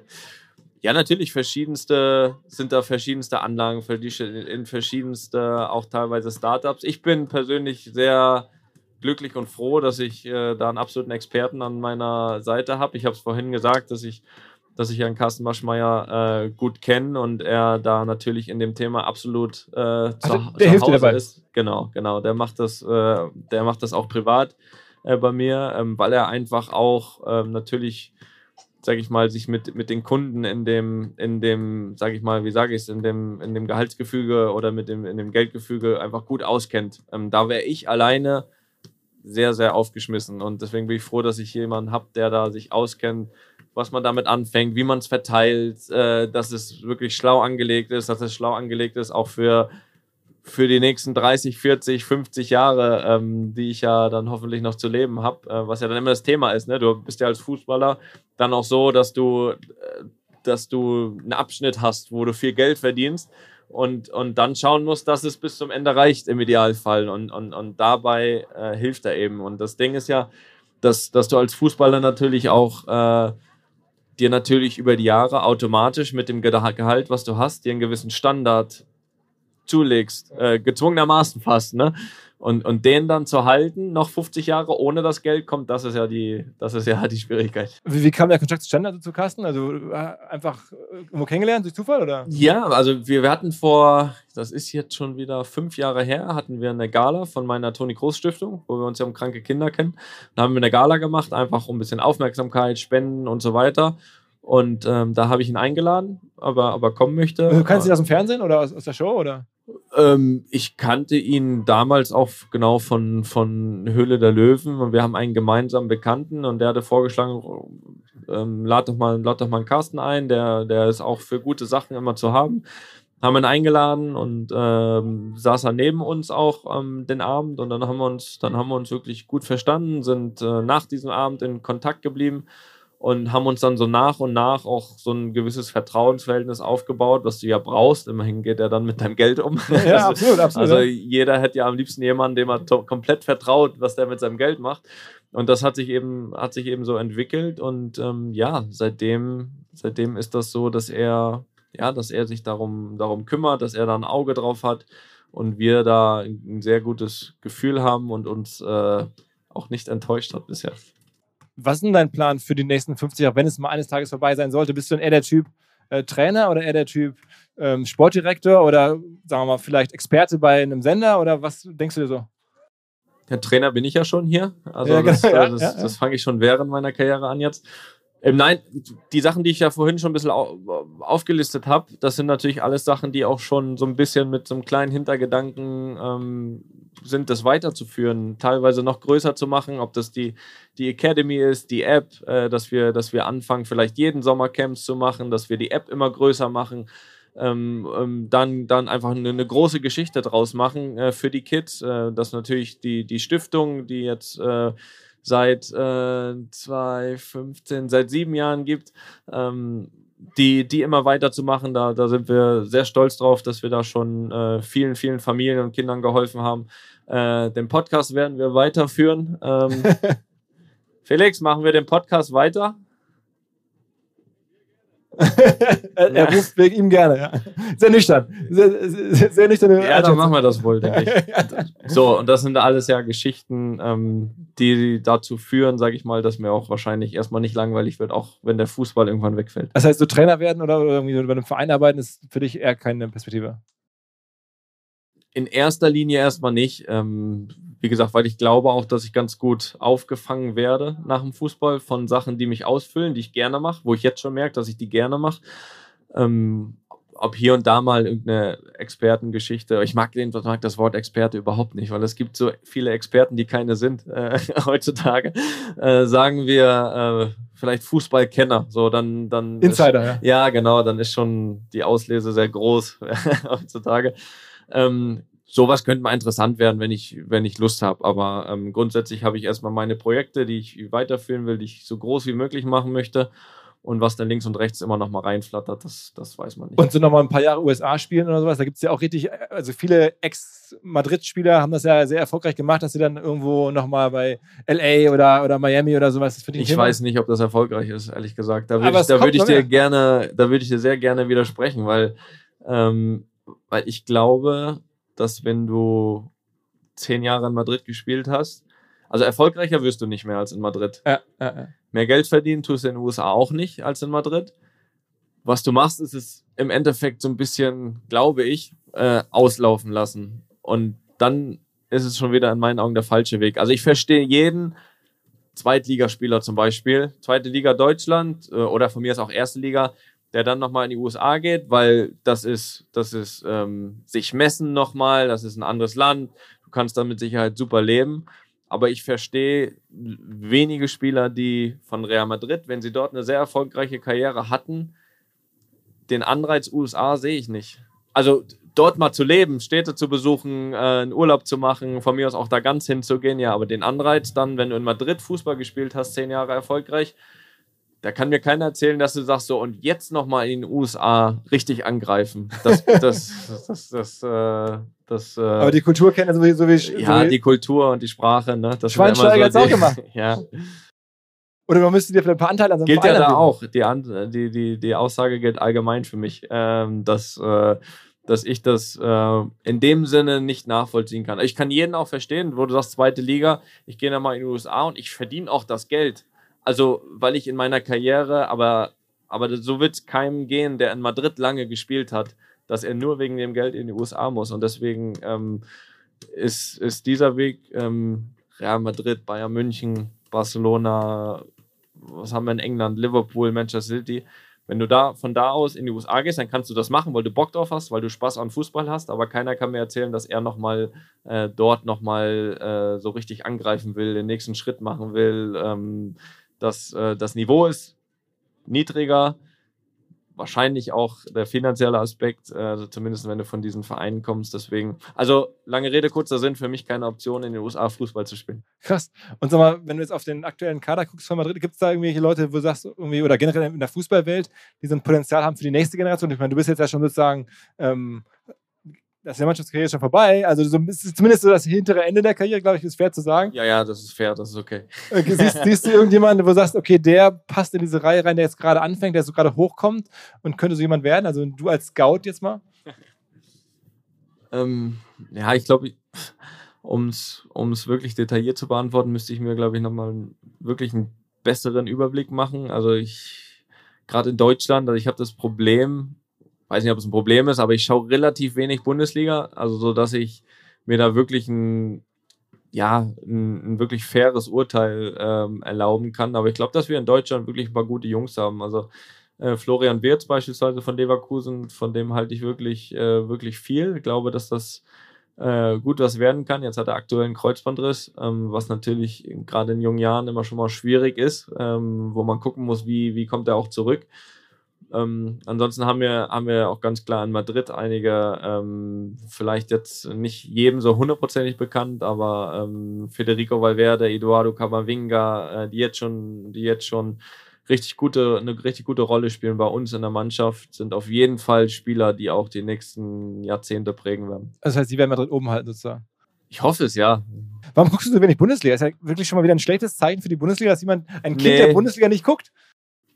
Ja, natürlich verschiedenste, sind da verschiedenste Anlagen in verschiedenste, auch teilweise Startups. Ich bin persönlich sehr glücklich und froh, dass ich äh, da einen absoluten Experten an meiner Seite habe. Ich habe es vorhin gesagt, dass ich, dass ich Herrn Carsten Maschmeyer äh, gut kenne und er da natürlich in dem Thema absolut äh, also, zu, der zu hilft Hause dir dabei. ist. Genau, genau. Der macht das, äh, der macht das auch privat äh, bei mir, ähm, weil er einfach auch ähm, natürlich sage ich mal, sich mit, mit den Kunden in dem, in dem, sage ich mal, wie sage ich es, in dem, in dem Gehaltsgefüge oder mit dem, in dem Geldgefüge einfach gut auskennt. Ähm, da wäre ich alleine sehr, sehr aufgeschmissen. Und deswegen bin ich froh, dass ich jemanden habe, der da sich auskennt, was man damit anfängt, wie man es verteilt, äh, dass es wirklich schlau angelegt ist, dass es schlau angelegt ist, auch für für die nächsten 30, 40, 50 Jahre, ähm, die ich ja dann hoffentlich noch zu leben habe, äh, was ja dann immer das Thema ist. Ne? Du bist ja als Fußballer dann auch so, dass du, äh, dass du einen Abschnitt hast, wo du viel Geld verdienst und, und dann schauen musst, dass es bis zum Ende reicht im Idealfall. Und, und, und dabei äh, hilft er eben. Und das Ding ist ja, dass, dass du als Fußballer natürlich auch äh, dir natürlich über die Jahre automatisch mit dem Gehalt, was du hast, dir einen gewissen Standard zulegst, äh, gezwungenermaßen fast, ne? Und, und den dann zu halten, noch 50 Jahre ohne das Geld kommt, das ist ja die, das ist ja die Schwierigkeit. Wie, wie kam der Kontakt zustande also zu Carsten? Also äh, einfach äh, irgendwo kennengelernt durch Zufall oder? Ja, also wir, wir hatten vor, das ist jetzt schon wieder fünf Jahre her, hatten wir eine Gala von meiner Toni Groß Stiftung, wo wir uns ja um kranke Kinder kennen. Da haben wir eine Gala gemacht, einfach um ein bisschen Aufmerksamkeit, Spenden und so weiter. Und ähm, da habe ich ihn eingeladen, aber, aber kommen möchte. Du kannst ihn aus dem Fernsehen oder aus, aus der Show? Oder? Ähm, ich kannte ihn damals auch genau von, von Höhle der Löwen und wir haben einen gemeinsamen Bekannten und der hatte vorgeschlagen, ähm, lad, doch mal, lad doch mal einen Carsten ein, der, der ist auch für gute Sachen immer zu haben. Haben ihn eingeladen und ähm, saß er neben uns auch ähm, den Abend und dann haben wir uns, dann haben wir uns wirklich gut verstanden, sind äh, nach diesem Abend in Kontakt geblieben und haben uns dann so nach und nach auch so ein gewisses Vertrauensverhältnis aufgebaut, was du ja brauchst. Immerhin geht er dann mit deinem Geld um. Ja, absolut, absolut. Also jeder hätte ja am liebsten jemanden, dem er komplett vertraut, was der mit seinem Geld macht. Und das hat sich eben, hat sich eben so entwickelt. Und ähm, ja, seitdem, seitdem ist das so, dass er, ja, dass er sich darum, darum kümmert, dass er da ein Auge drauf hat und wir da ein sehr gutes Gefühl haben und uns äh, auch nicht enttäuscht hat bisher. Was ist denn dein Plan für die nächsten 50 Jahre, wenn es mal eines Tages vorbei sein sollte? Bist du eher der Typ äh, Trainer oder eher der Typ ähm, Sportdirektor oder sagen wir mal vielleicht Experte bei einem Sender oder was denkst du dir so? Der Trainer bin ich ja schon hier. Also ja, das, genau, ja, das, ja, das fange ich schon während meiner Karriere an jetzt. Ähm, nein, die Sachen, die ich ja vorhin schon ein bisschen au aufgelistet habe, das sind natürlich alles Sachen, die auch schon so ein bisschen mit so einem kleinen Hintergedanken ähm, sind, das weiterzuführen, teilweise noch größer zu machen, ob das die, die Academy ist, die App, äh, dass, wir, dass wir anfangen, vielleicht jeden Sommer Camps zu machen, dass wir die App immer größer machen. Ähm, ähm, dann, dann einfach eine, eine, große Geschichte draus machen äh, für die Kids. Äh, dass natürlich die, die Stiftung, die jetzt äh, seit äh, 2015, seit sieben Jahren gibt, ähm, die, die immer weiterzumachen. Da, da sind wir sehr stolz drauf, dass wir da schon äh, vielen, vielen Familien und Kindern geholfen haben. Äh, den Podcast werden wir weiterführen. Ähm, Felix, machen wir den Podcast weiter? Er, er ruft wegen ihm gerne, ja. Sehr nüchtern. Sehr, sehr, sehr nüchtern. Ja, dann machen wir das wohl, denke ich. so, und das sind alles ja Geschichten, ähm, die dazu führen, sage ich mal, dass mir auch wahrscheinlich erstmal nicht langweilig wird, auch wenn der Fußball irgendwann wegfällt. Das heißt, so Trainer werden oder irgendwie bei einem Verein arbeiten, ist für dich eher keine Perspektive? In erster Linie erstmal nicht. Ähm, wie gesagt, weil ich glaube auch, dass ich ganz gut aufgefangen werde nach dem Fußball von Sachen, die mich ausfüllen, die ich gerne mache, wo ich jetzt schon merke, dass ich die gerne mache. Ähm, ob hier und da mal irgendeine Expertengeschichte. Ich mag, den, mag das Wort Experte überhaupt nicht, weil es gibt so viele Experten, die keine sind äh, heutzutage. Äh, sagen wir äh, vielleicht Fußballkenner. So dann, dann Insider, ist, ja. Ja, genau. Dann ist schon die Auslese sehr groß heutzutage. Ähm, sowas könnte mal interessant werden, wenn ich, wenn ich Lust habe. Aber ähm, grundsätzlich habe ich erstmal meine Projekte, die ich weiterführen will, die ich so groß wie möglich machen möchte. Und was dann links und rechts immer noch mal reinflattert, das, das weiß man nicht. Und so noch mal ein paar Jahre USA spielen oder sowas, da gibt es ja auch richtig, also viele Ex-Madrid-Spieler haben das ja sehr erfolgreich gemacht, dass sie dann irgendwo noch mal bei LA oder, oder Miami oder sowas für Ich weiß nicht, ob das erfolgreich ist, ehrlich gesagt. Da würde ich, da würd ich dir gerne, da würde ich dir sehr gerne widersprechen, weil, ähm, weil ich glaube, dass wenn du zehn Jahre in Madrid gespielt hast, also erfolgreicher wirst du nicht mehr als in Madrid. Ja, ja, ja. Mehr Geld verdienen tust du in den USA auch nicht als in Madrid. Was du machst, ist es im Endeffekt so ein bisschen, glaube ich, äh, auslaufen lassen. Und dann ist es schon wieder in meinen Augen der falsche Weg. Also ich verstehe jeden Zweitligaspieler zum Beispiel, zweite Liga Deutschland äh, oder von mir ist auch erste Liga, der dann nochmal in die USA geht, weil das ist, das ist ähm, sich messen nochmal, das ist ein anderes Land, du kannst da mit Sicherheit super leben. Aber ich verstehe wenige Spieler, die von Real Madrid, wenn sie dort eine sehr erfolgreiche Karriere hatten, den Anreiz USA sehe ich nicht. Also dort mal zu leben, Städte zu besuchen, äh, einen Urlaub zu machen, von mir aus auch da ganz hinzugehen, ja, aber den Anreiz dann, wenn du in Madrid Fußball gespielt hast, zehn Jahre erfolgreich, da kann mir keiner erzählen, dass du sagst so und jetzt nochmal in den USA richtig angreifen. Das, das, das, das, äh, das äh, Aber die Kultur kennen so wie, so wie Ja, so wie die Kultur und die Sprache, ne? Das Schweinsteiger so hat es auch gemacht. ja. Oder man müsste dir vielleicht ein paar Anteile an so einem Gilt ja da auch. Die, die, die, die Aussage gilt allgemein für mich, ähm, dass, äh, dass ich das äh, in dem Sinne nicht nachvollziehen kann. Ich kann jeden auch verstehen, wo du sagst, zweite Liga, ich gehe dann mal in die USA und ich verdiene auch das Geld also weil ich in meiner Karriere, aber, aber so wird es keinem gehen, der in Madrid lange gespielt hat, dass er nur wegen dem Geld in die USA muss. Und deswegen ähm, ist, ist dieser Weg ähm, Real Madrid, Bayern München, Barcelona, was haben wir in England, Liverpool, Manchester City. Wenn du da von da aus in die USA gehst, dann kannst du das machen, weil du Bock drauf hast, weil du Spaß an Fußball hast, aber keiner kann mir erzählen, dass er nochmal äh, dort nochmal äh, so richtig angreifen will, den nächsten Schritt machen will. Ähm, das, äh, das Niveau ist niedriger. Wahrscheinlich auch der finanzielle Aspekt, äh, also zumindest wenn du von diesen Vereinen kommst. Deswegen, also lange Rede, kurzer Sinn, für mich keine Option, in den USA Fußball zu spielen. Krass. Und sag mal, wenn du jetzt auf den aktuellen Kader guckst von Madrid, gibt es da irgendwelche Leute, wo du sagst, irgendwie, oder generell in der Fußballwelt, die so ein Potenzial haben für die nächste Generation? Ich meine, du bist jetzt ja schon sozusagen ähm, das ist der Mannschaftskarriere schon vorbei. Also so, zumindest so das hintere Ende der Karriere, glaube ich, ist fair zu sagen. Ja, ja, das ist fair, das ist okay. okay siehst, siehst, du irgendjemanden, wo du sagst, okay, der passt in diese Reihe rein, der jetzt gerade anfängt, der so gerade hochkommt und könnte so jemand werden? Also du als Scout jetzt mal? ähm, ja, ich glaube, um es wirklich detailliert zu beantworten, müsste ich mir, glaube ich, nochmal wirklich einen besseren Überblick machen. Also ich, gerade in Deutschland, also ich habe das Problem, weiß nicht, ob es ein Problem ist, aber ich schaue relativ wenig Bundesliga, also so, dass ich mir da wirklich ein, ja, ein, ein, wirklich faires Urteil ähm, erlauben kann. Aber ich glaube, dass wir in Deutschland wirklich ein paar gute Jungs haben. Also äh, Florian Wirtz beispielsweise von Leverkusen, von dem halte ich wirklich, äh, wirklich viel. Ich glaube, dass das äh, gut was werden kann. Jetzt hat er aktuell einen Kreuzbandriss, ähm, was natürlich gerade in jungen Jahren immer schon mal schwierig ist, ähm, wo man gucken muss, wie, wie kommt er auch zurück. Ähm, ansonsten haben wir, haben wir auch ganz klar in Madrid einige, ähm, vielleicht jetzt nicht jedem so hundertprozentig bekannt, aber ähm, Federico Valverde, Eduardo Camavinga, äh, die jetzt schon, die jetzt schon richtig gute, eine richtig gute Rolle spielen bei uns in der Mannschaft, sind auf jeden Fall Spieler, die auch die nächsten Jahrzehnte prägen werden. Das heißt, sie werden Madrid oben halten sozusagen. Ich hoffe es, ja. Warum guckst du so wenig Bundesliga? Ist ja wirklich schon mal wieder ein schlechtes Zeichen für die Bundesliga, dass jemand, ein Kind nee. der Bundesliga nicht guckt.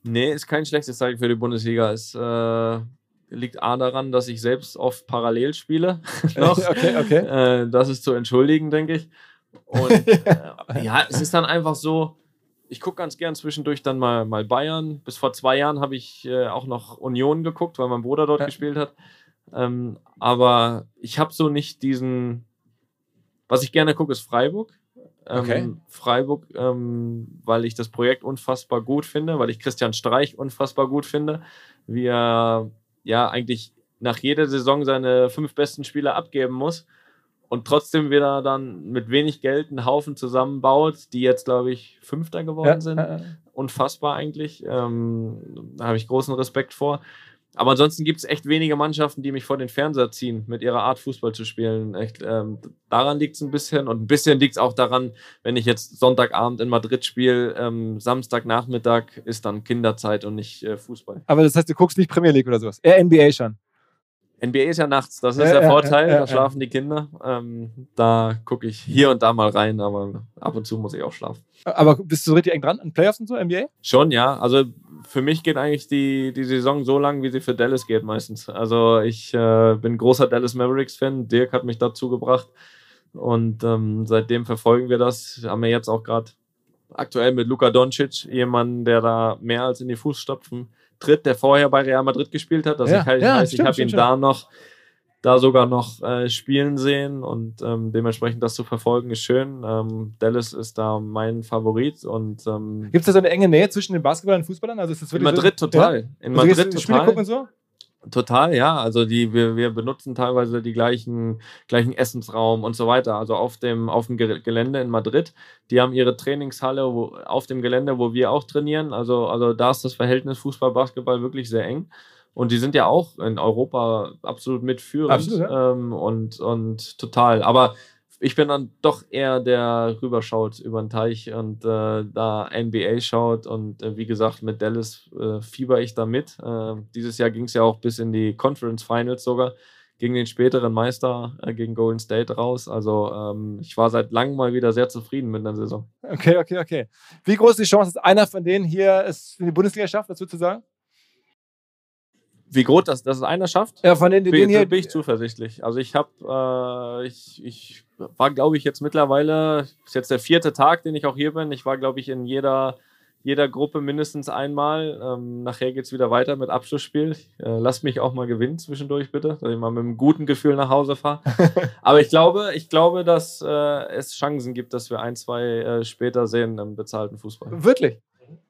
Nee, ist kein schlechtes Zeichen für die Bundesliga. Es äh, liegt A daran, dass ich selbst oft parallel spiele. okay, okay. Äh, das ist zu entschuldigen, denke ich. Und äh, ja, es ist dann einfach so, ich gucke ganz gern zwischendurch dann mal, mal Bayern. Bis vor zwei Jahren habe ich äh, auch noch Union geguckt, weil mein Bruder dort ja. gespielt hat. Ähm, aber ich habe so nicht diesen. Was ich gerne gucke, ist Freiburg. Ähm, okay. Freiburg, ähm, weil ich das Projekt unfassbar gut finde, weil ich Christian Streich unfassbar gut finde, wie er ja eigentlich nach jeder Saison seine fünf besten Spieler abgeben muss und trotzdem wieder dann mit wenig Geld einen Haufen zusammenbaut, die jetzt, glaube ich, Fünfter geworden ja, sind. Unfassbar eigentlich. Ähm, da habe ich großen Respekt vor. Aber ansonsten gibt es echt wenige Mannschaften, die mich vor den Fernseher ziehen, mit ihrer Art Fußball zu spielen. Echt, ähm, daran liegt es ein bisschen. Und ein bisschen liegt es auch daran, wenn ich jetzt Sonntagabend in Madrid spiele, ähm, Samstagnachmittag ist dann Kinderzeit und nicht äh, Fußball. Aber das heißt, du guckst nicht Premier League oder sowas? Eher NBA schon. NBA ist ja nachts, das ist ja, der Vorteil, ja, da schlafen die Kinder. Ähm, da gucke ich hier und da mal rein, aber ab und zu muss ich auch schlafen. Aber bist du richtig eng dran an Playoffs und so, NBA? Schon, ja. Also für mich geht eigentlich die, die Saison so lang, wie sie für Dallas geht meistens. Also ich äh, bin großer Dallas Mavericks-Fan. Dirk hat mich dazu gebracht. Und ähm, seitdem verfolgen wir das. Haben wir jetzt auch gerade aktuell mit Luka Doncic jemanden, der da mehr als in die Fußstapfen tritt, der vorher bei Real Madrid gespielt hat. Also ja, ich, ja, heißt, ich habe ihn stimmt. da noch, da sogar noch äh, spielen sehen und ähm, dementsprechend das zu verfolgen ist schön. Ähm, Dallas ist da mein Favorit und ähm, gibt es da so eine enge Nähe zwischen den Basketballern und Fußballern? Also ist das in Madrid so, total. Ja? In also Madrid total. Spiele gucken und so? Total, ja. Also die, wir, wir benutzen teilweise die gleichen, gleichen Essensraum und so weiter. Also auf dem, auf dem Gelände in Madrid. Die haben ihre Trainingshalle wo, auf dem Gelände, wo wir auch trainieren. Also, also da ist das Verhältnis Fußball-Basketball wirklich sehr eng. Und die sind ja auch in Europa absolut mitführend. Absolut, ja. ähm, und, und total. Aber ich bin dann doch eher der rüberschaut über den Teich und äh, da NBA schaut. Und äh, wie gesagt, mit Dallas äh, fieber ich da mit. Äh, dieses Jahr ging es ja auch bis in die Conference Finals sogar gegen den späteren Meister, äh, gegen Golden State raus. Also ähm, ich war seit langem mal wieder sehr zufrieden mit der Saison. Okay, okay, okay. Wie groß ist die Chance, dass einer von denen hier es in die Bundesliga schafft, was würdest du sagen? Wie groß das, dass es einer schafft? Ja, von den, den bin, hier. bin ich zuversichtlich. Also ich habe, äh, ich, ich war, glaube ich, jetzt mittlerweile, ist jetzt der vierte Tag, den ich auch hier bin. Ich war, glaube ich, in jeder, jeder Gruppe mindestens einmal. Ähm, nachher geht es wieder weiter mit Abschlussspiel. Äh, lasst mich auch mal gewinnen zwischendurch, bitte, dass ich mal mit einem guten Gefühl nach Hause fahre. Aber ich glaube, ich glaube, dass äh, es Chancen gibt, dass wir ein, zwei äh, später sehen im bezahlten Fußball. Wirklich?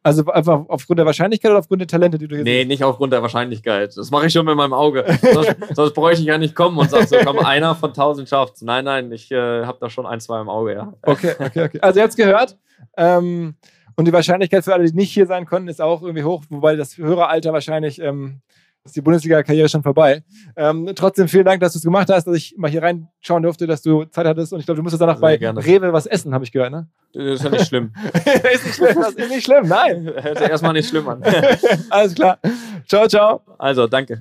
Also einfach aufgrund der Wahrscheinlichkeit oder aufgrund der Talente, die du hier Nee, siehst? nicht aufgrund der Wahrscheinlichkeit. Das mache ich schon mit meinem Auge. sonst, sonst bräuchte ich ja nicht kommen und sagen, so komm, einer von tausend schafft's. Nein, nein, ich äh, habe da schon ein, zwei im Auge, ja. Okay, okay, okay. Also ihr habt gehört. Ähm, und die Wahrscheinlichkeit für alle, die nicht hier sein konnten, ist auch irgendwie hoch, wobei das Höreralter wahrscheinlich ähm, ist die Bundesliga-Karriere schon vorbei. Ähm, trotzdem vielen Dank, dass du es gemacht hast, dass ich mal hier reinschauen durfte, dass du Zeit hattest. Und ich glaube, du musst jetzt danach bei gerne. Rewe was essen, habe ich gehört, ne? Das ist ja nicht schlimm. ist nicht schlimm, das ist nicht schlimm, nein. Hört sich erstmal nicht schlimm an. Alles klar. Ciao, ciao. Also, danke.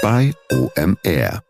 bei OMR.